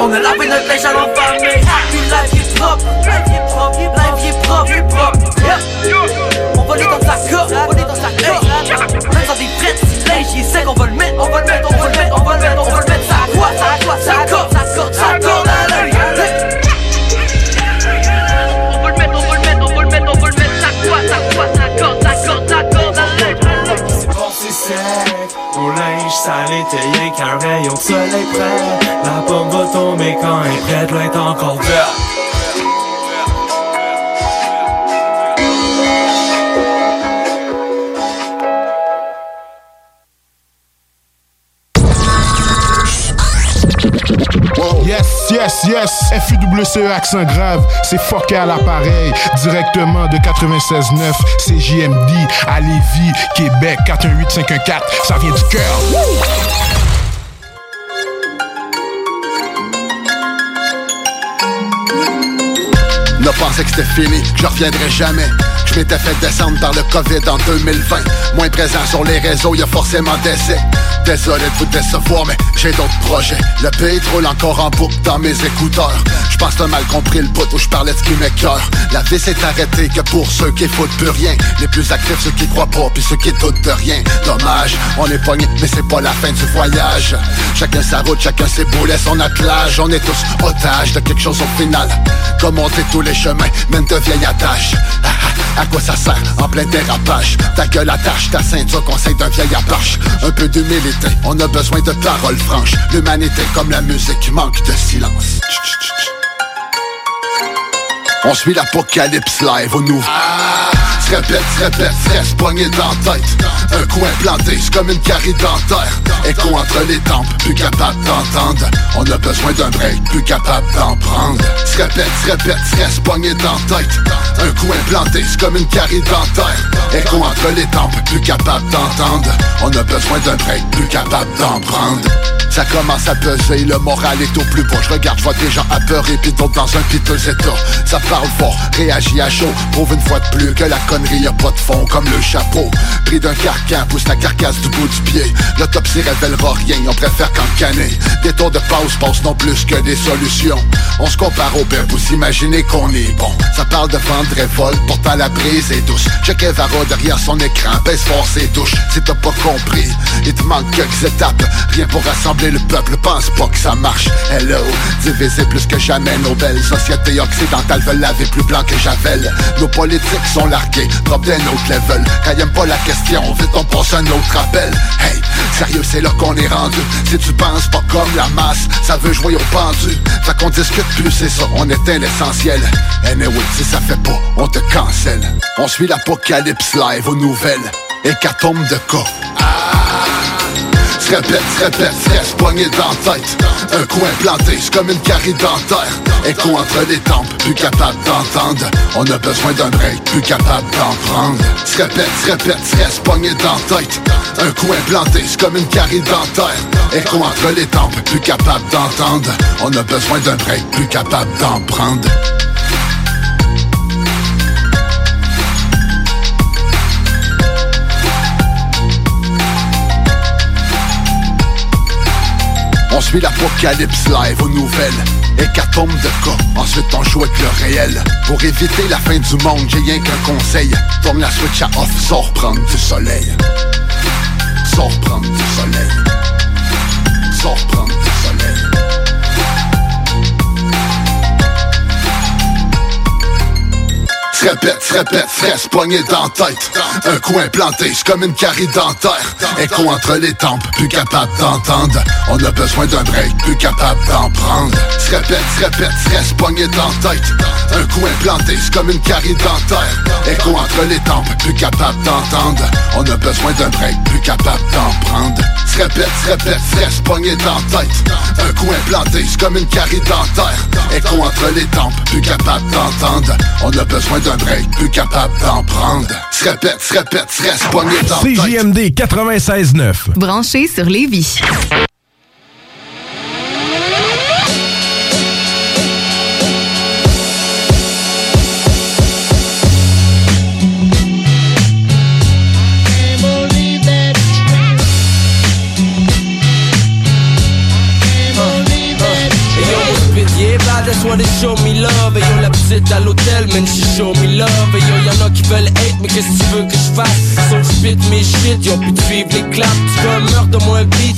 On a lavé notre linge à l'enfamé. Life est propre, life est propre, life est propre, est propre. On va aller dans sa cope, on va aller dans sa cope. Même dans des frettes, si linge il est sec, on va le mettre, on va le mettre, on va le mettre, on va le mettre, on va le mettre. Ça quoi, ça quoi, ça corde, ça corde, ça corde à l'œil. Était rien qu'un rayon de soleil près. La pomme va tomber quand elle prête, est encore verte. Yes. FUWCE accent grave, c'est fucké à l'appareil. Directement de 96.9, c'est JMD à Lévis, Québec, 418-514. Ça vient du cœur. Ne pensais que c'était fini, que je reviendrai jamais. Je m'étais fait descendre par le COVID en 2020. Moins présent sur les réseaux, y a forcément d'essais. Désolé de vous décevoir, mais j'ai d'autres projets. Le roule encore en boucle dans mes écouteurs. Je pense t'as mal compris le bout où je parlais de ce qui m'écœure. La vie s'est arrêtée que pour ceux qui foutent plus rien. Les plus actifs, ceux qui croient pas, puis ceux qui doutent de rien. Dommage, on est pogné, mais c'est pas la fin du voyage. Chacun sa route, chacun ses boulets, son attelage. On est tous otages de quelque chose au final. Comme on dit tous les chemins, mènent de vieilles attaches. À quoi ça sert? En plein dérapage Ta gueule attache, ta ceinture conseil d'un vieil apache. Un peu d'humilité, on a besoin de paroles franches. L'humanité comme la musique manque de silence. On suit l'apocalypse live au nouveau. Répète, répète, se reste poigné dans la tête. Un coin planté, c'est comme une carie dentaire. Écho entre les tempes, plus capable d'entendre. On a besoin d'un break, plus capable d'en prendre. Se répète, répète, se reste poigné dans la tête. Un coin planté, c'est comme une carie dentaire. Écho entre les tempes, plus capable d'entendre. On a besoin d'un break, plus capable d'en prendre. Ça commence à peser, le moral est au plus bas. Je regarde, je vois des gens apeurés, pis d'autres dans un piteux état. Ça parle fort, réagit à chaud. Prouve une fois de plus que la connerie a pas de fond, comme le chapeau. Pris d'un carcan, pousse la carcasse du bout du pied. L'autopsie révélera rien, on préfère cancaner. Des tours de pause passent non plus que des solutions. On se compare au père, vous imaginez qu'on est bon. Ça parle de vent de révolte, pourtant la brise est douce. Check Evaro derrière son écran, baisse fort ses touches. Si t'as pas compris, il te manque quelques étapes. Rien pour rassembler le peuple, pense pas que ça marche. Hello, divisé plus que jamais, nos belles sociétés occidentales veulent laver plus blanc que Javel. Nos politiques sont largués, drop d'un autre level. Quand y'aiment pas la question, vite on passe un autre appel. Hey, sérieux, c'est là qu'on est rendu. Si tu penses pas comme la masse, ça veut jouer au pendu. Fait qu'on discute plus, c'est ça, on éteint l'essentiel. Anyway, si ça fait pas, on te cancelle. On suit l'apocalypse live aux nouvelles. Hécatombe de cas. Se répète, se répète, se reste poigné dans la tête. Un coin planté, c'est comme une carie dentaire. Écho entre les tempes, plus capable d'entendre. On a besoin d'un break, plus capable d'en prendre. Se répète, se répète, se reste poigné dans la tête. Un coin planté, c'est comme une carie dentaire. Écho entre les tempes, plus capable d'entendre. On a besoin d'un break, plus capable d'en prendre On suit l'apocalypse live aux nouvelles. Hécatombe de cas, ensuite on joue avec le réel. Pour éviter la fin du monde, j'ai rien qu'un conseil. Tourne la switch à off, sors prendre du soleil. Sors prendre du soleil. Sors prendre Se répète, se répète, se reste poigné dans tête. Un coin planté, c'est comme une carie dentaire. Écho entre les tempes, plus capable d'entendre. On a besoin d'un break, plus capable d'en prendre. Se répète, se répète, se reste poigné dans tête. Un coin planté, c'est comme une carie dentaire. Écho entre les tempes, plus capable d'entendre. On a besoin d'un break, plus capable d'en prendre. Se répète, se répète, se reste pogné dans tête. Un coin planté, c'est comme une carie dentaire. Écho entre les tempes, plus capable d'entendre. On a besoin d'un break, plus capable d'en prendre. Se répète, se répète, se reste pogné dans la tête. CJMD 96.9. Branché sur Lévis. Why they show me love. Et yo, la petite à l'hôtel, man, she show me love. Et yo, y'en a qui veulent hate, mais qu'est-ce que tu veux que je fasse? Son spit, mes shit, y'ont pu te suivre les claps. Tu veux un meurtre, donne-moi un beat.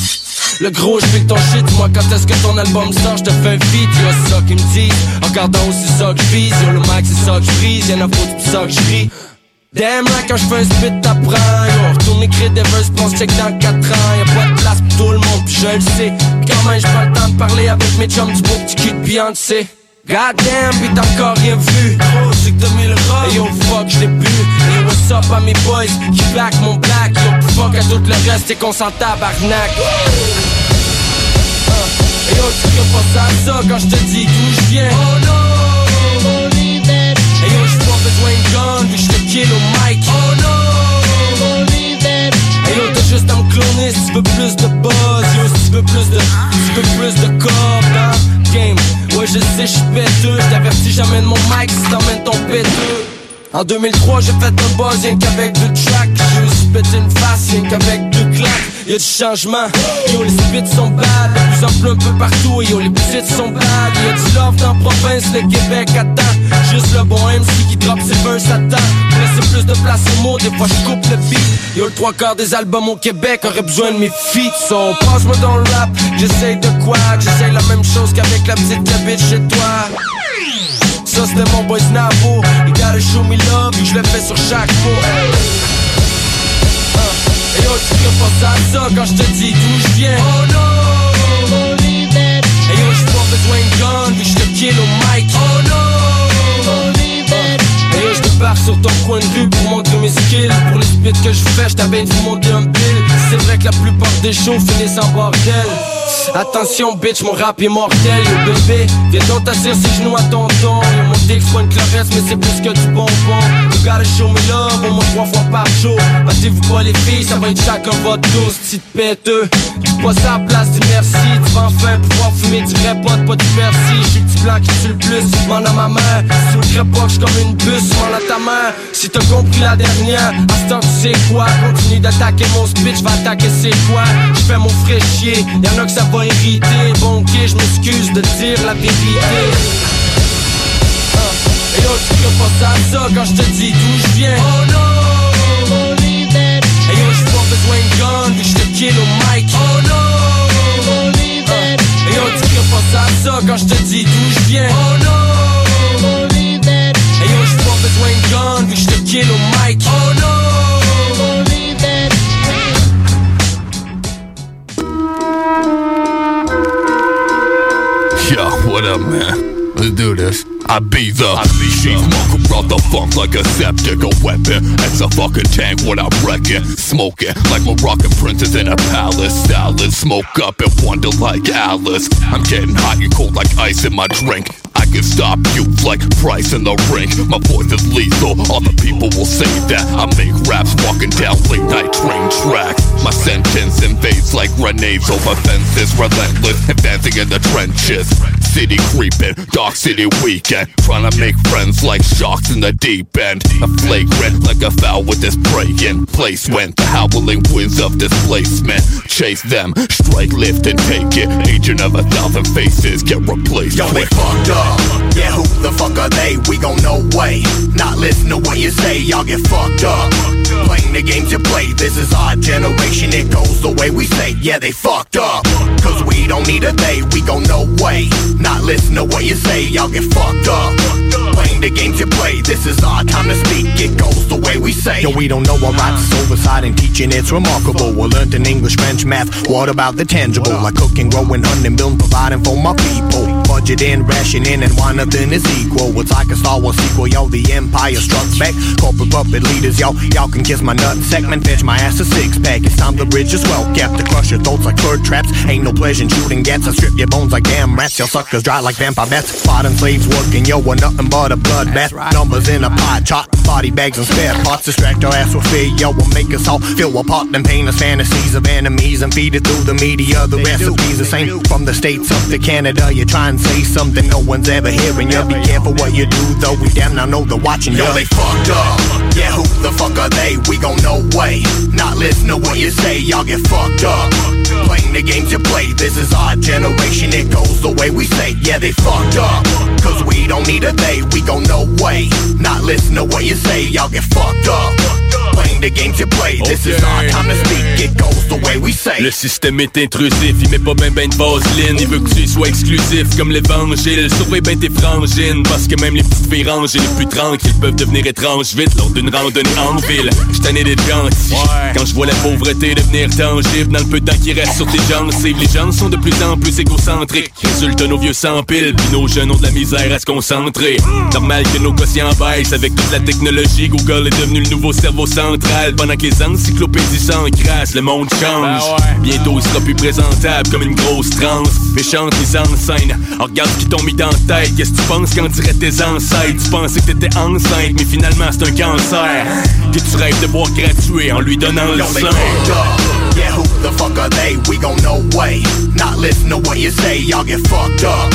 Le gros, je ton shit, moi quand est-ce que ton album sort, je te fais un feat, yo, c'est ça qu'ils me disent. En regardant aussi ça que je vise, yo, le mic, c'est ça que je y'en a foutre, pis ça que je. Damn, là, quand je fais un spit, t'apprends, yo. Retourne écrire des verses, pense check dans 4 ans. Y'a pas de place pour tout le monde, pis je le sais. Quand même, j'prends le temps de parler avec mes chums du beau petit cul de Beyoncé. God damn, pis t'as encore rien vu. Gros, c'est que t'as mis le rôle. Et yo, fuck, j'l'ai bu. Et what's up à mes boys? Qui back mon black? Yo, fuck à tout le reste, et qu'on s'en tabarnak. Et yo, tu pas à ça quand je te dis d'où je viens. Oh non, Et yo, j'ai pas besoin de gun, je kill au mic. Oh non, Et yo, t'as juste à me cloner si tu veux plus de buzz. Yo, si tu veux plus de, si tu veux plus de corps dans game. Ouais, je sais, j'suis péteux. J't'avertis, j'amène mon mic si t'emmènes ton péteux. En 2003, j'ai fait un buzz, rien qu'avec deux tracks. J'ai aussi pété une face, rien qu'avec deux claques. Y'a du changement, yo, les spits sont bad. Plus en plus un peu partout, yo, les petites sont bad. Y'a du love dans province, le Québec attend. Juste le bon MC qui drop ses verses attend. Pour laisser plus de place aux mots, des fois je coupe le beat. Yo, le trois quarts des albums au Québec auraient besoin de mes feats. So, passe-moi dans le rap, j'essaye de quoi? J'essaye la même chose qu'avec la petite cabine chez toi. Ça c'était mon boy Snavo You gotta show me love je le fais sur chaque mot Et yo tu peux penser à ça quand je te dis d'où je viens. Oh non Et yo j'ai pas besoin de gun vu que je te kill au mic. Oh non Et yo je débarque sur ton coin de rue pour montrer mes skills. Pour les spits que je fais je vous monter un bill C'est vrai que la plupart des shows finissent en bordel Attention bitch, mon rap est mortel. Yo bébé, viens donc t'asseoir ses genoux à tonton Yo mon dick le reste mais c'est plus que du bonbon. You gotta show me love au moins trois fois par jour. Battez-vous pas les filles, ça va être chacun votre dose Petite péteux, tu passes à la place du merci. Tu vas enfin pouvoir fumer du vrai pas du persil J'suis le petit blanc qui tue le plus, m'en à ma main. Sous le crêpe j'suis comme une bus, m'en à ta main. Si t'as compris la dernière, à ce temps tu sais quoi? Continue d'attaquer mon speech, va attaquer c'est quoi? J'fais mon fraîchier, y'en a que ça va irriter Bon ok, je m'excuse de dire la vérité. Et yo, tu peux penser à ça quand je te dis d'où je viens? Oh non Et yo, j'ai pas besoin de gun vu que je te kill au mic. Oh non Et yo, tu peux penser à ça quand je te dis d'où je viens? Oh non Et yo, j'ai pas besoin de gun vu que je te kill au mic. Oh what up, man? Let's do this. I be the chief monk brought the funk like a septic, a weapon. It's a fucking tank, what I'm wrecking. Smoking like Moroccan princess in a palace. Salad, smoke up and wonder like Alice. I'm getting hot and cold like ice in my drink. I can stop you like Price in the ring. My voice is lethal. All the people will say that I make raps walking down late night train tracks. My sentence invades like grenades over fences, relentless, advancing in the trenches. City creeping, dark city weekend. Trying to make friends like sharks in the deep end. A flagrant like a foul with this prey in place when the howling winds of displacement chase them. Strike, lift, and take it. Agent of a thousand faces get replaced. Yo, they fucked up. Yeah, who the fuck are they? We gon' no way. Not listen to what you say, y'all get fucked up. Playing the games you play, this is our generation. It goes the way we say, yeah, they fucked up. Cause we don't need a they, we gon' no way. Not listen to what you say, y'all get fucked up. Playing the games you play, this is our time to speak. It goes the way we say. Yo, we don't know our rights, it's oversight and teaching, it's remarkable. We learned in English, French, math. What about the tangible? Like cooking, growing, hunting, building, providing for my people. Budget and rationing, and why nothing is equal. It's like a Star Wars sequel, yo. The Empire Strikes Back. Corporate puppet leaders, yo. Y'all can kiss my nut segment, fetch my ass a six pack. It's time to bridge as well. Kept to crush your throats like bird traps. Ain't no pleasure in shooting gats. I strip your bones like damn rats. Y'all suckers dry like vampire bats. Modern slaves working, yo. We're nothing but a bloodbath. Numbers in a pie chart. Body bags and spare parts. Distract our ass with fear, yo. Will make us all feel apart and paint us fantasies of enemies and feed it through the media. The recipes the same from the states up to Canada. You try and say something no one's ever hearing. You be careful what you do, though. We damn now know they're watching you. Yo, they fucked up. Yeah, who the fuck are they? We gon' no way. Not listen to what you say, y'all get fucked up. Playing the games you play, this is our generation. It goes the way we say, yeah, they fucked up. Cause we don't need a they, we gon' no way. Not listen to what you say, y'all get fucked up. Playing the games you play, this is our time to speak. It goes the way we say. Le système est intrusif, il met pas ben ben de vaseline. Il veut que tu sois exclusif comme l'évangile Surveille ben tes frangines. Parce que même les petites filles rangées les plus tranquilles Peuvent devenir étranges. Vite lors d'une randonnée en ville J'suis tanné d'être gentil Quand je vois la pauvreté devenir tangible Dans le peu de temps qui reste sur tes gencives Les gens sont de plus en plus égocentriques. Résultat nos vieux s'empilent Puis nos jeunes ont de la misère à se concentrer. Normal que nos quotients baissent Avec toute la technologie. Google est devenu le nouveau cerveau central Pendant que les encyclopédies s'encrassent Le monde change Bientôt il sera plus présentable comme une grosse transe Méchante mise en scène Oh, Regarde ce qu'ils t'ont mis dans la tête Qu'est-ce que tu penses quand dirait tes ancêtres? Tu pensais que t'étais enceinte Mais finalement c'est un cancer Que tu rêves de voir gratuit En lui donnant le sein. Yeah, who the fuck are they? We gon' no way. Not listen to what you say, y'all get fucked up.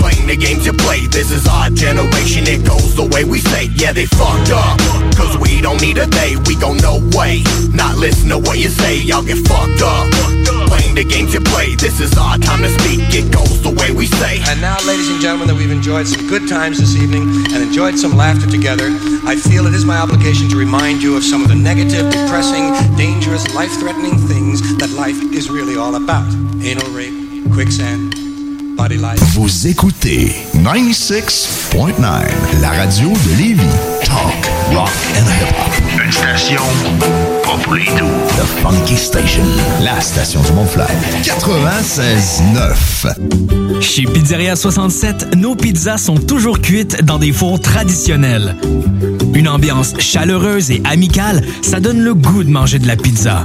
Playing the games you play, this is our generation. It goes the way we say, yeah, they fucked up. Cause we don't need a they, we gon' no way. Not listen to what you say, y'all get fucked up. Playing the games you play, this is our time to speak. It goes the way we say. And now, ladies and gentlemen, that we've enjoyed some good times this evening and enjoyed some laughter together, I feel it is my obligation to remind you of some of the negative, depressing, dangerous, life-threatening things that life is really all about. Anal rape, quicksand, body life. Vous écoutez 96.9, la radio de Lévis. Talk, rock and hip-hop. Une station pas pour les doux. The Funky Station, la station du Mont-Fly. 96.9. Chez Pizzeria 67, nos pizzas sont toujours cuites dans des fours traditionnels. Une ambiance chaleureuse et amicale, ça donne le goût de manger de la pizza.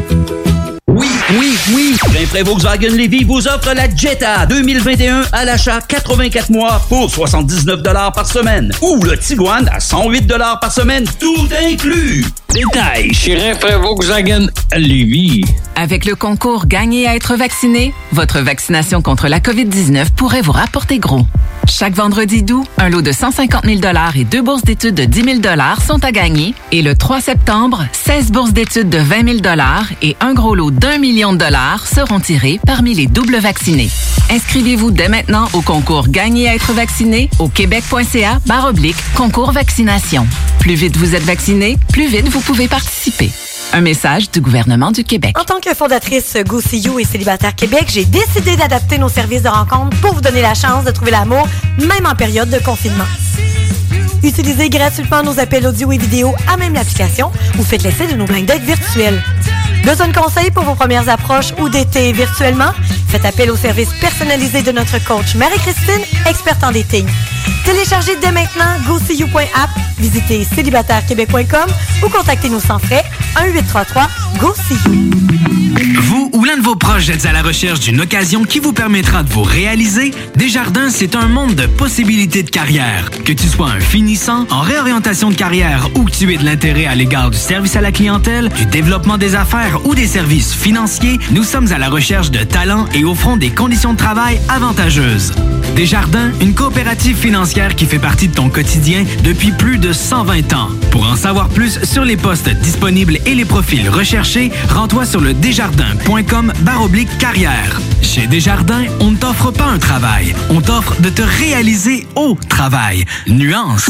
Oui, oui. Rainfray Volkswagen Levy vous offre la Jetta 2021 à l'achat 84 mois pour 79 par semaine. Ou le Tiguan à 108 par semaine, tout inclus. Détails chez Rainfray Volkswagen Levy. Avec le concours Gagner à être vacciné, votre vaccination contre la COVID-19 pourrait vous rapporter gros. Chaque vendredi d'août, un lot de 150 000 et deux bourses d'études de 10 000 sont à gagner. Et le 3 septembre, 16 bourses d'études de 20 000 et un gros lot d'un million de dollars seront tirés parmi les doubles vaccinés. Inscrivez-vous dès maintenant au concours Gagner à être vacciné au québec.ca oblique concours vaccination. Plus vite vous êtes vacciné, plus vite vous pouvez participer. Un message du gouvernement du Québec. En tant que fondatrice Go et Célibataire Québec, j'ai décidé d'adapter nos services de rencontre pour vous donner la chance de trouver l'amour, même en période de confinement. Utilisez gratuitement nos appels audio et vidéo à même l'application ou faites l'essai de nos blind dates virtuels. Besoin de conseils pour vos premières approches ou d'été virtuellement? Faites appel au service personnalisé de notre coach Marie-Christine, experte en dating. Téléchargez dès maintenant GoSeeYou.app, visitez célibatairequebec.com ou contactez-nous sans frais 1-833-GO-SEE-YOU. Vous ou l'un de vos proches êtes à la recherche d'une occasion qui vous permettra de vous réaliser? Desjardins, c'est un monde de possibilités de carrière. Que tu sois un finissant, en réorientation de carrière ou que tu aies de l'intérêt à l'égard du service à la clientèle, du développement des affaires ou des services financiers, nous sommes à la recherche de talents et offrons des conditions de travail avantageuses. Desjardins, une coopérative financière qui fait partie de ton quotidien depuis plus de 120 ans. Pour en savoir plus sur les postes disponibles et les profils recherchés, rends-toi sur le desjardins.com baroblique carrière. Chez Desjardins, on ne t'offre pas un travail, on t'offre de te réaliser au travail. Nuance.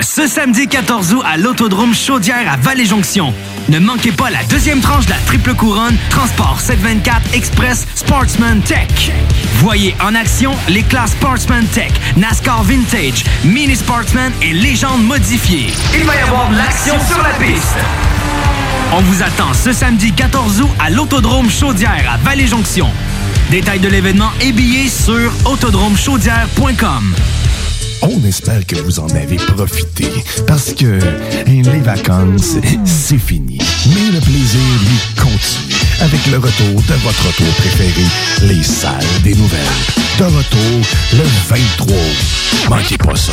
Ce samedi 14 août à l'Autodrome Chaudière à Vallée-Jonction. Ne manquez pas la deuxième tranche de la triple couronne Transport 724 Express Sportsman Tech. Voyez en action les classes Sportsman Tech, NASCAR Vintage, Mini Sportsman et Légende modifiée. Il va y avoir de l'action sur la piste. On vous attend ce samedi 14 août à l'Autodrome Chaudière à Vallée-Jonction. Détails de l'événement et billets sur autodromechaudière.com. On espère que vous en avez profité parce que les vacances, c'est fini. Mais le plaisir, lui, continue avec le retour de votre retour préféré, les salles des nouvelles. De retour le 23 août. Manquez pas ça.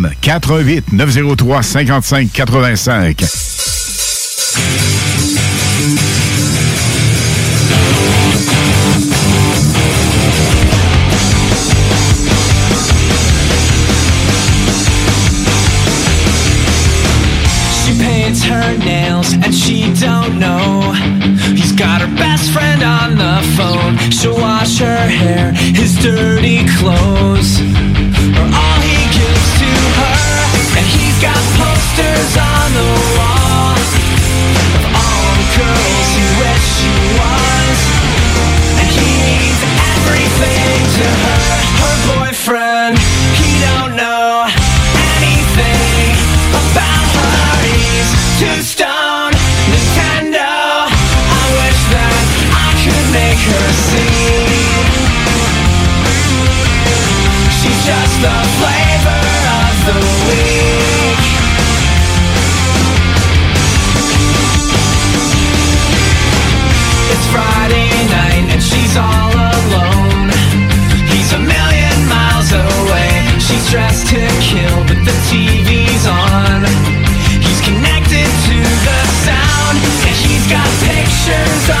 88 903 55 85. She paints her nails and she don't know. He's got her best friend on the phone. She'll wash her hair, his dirty clothes. She's dressed to kill, but the TV's on. He's connected to the sound, and he's got pictures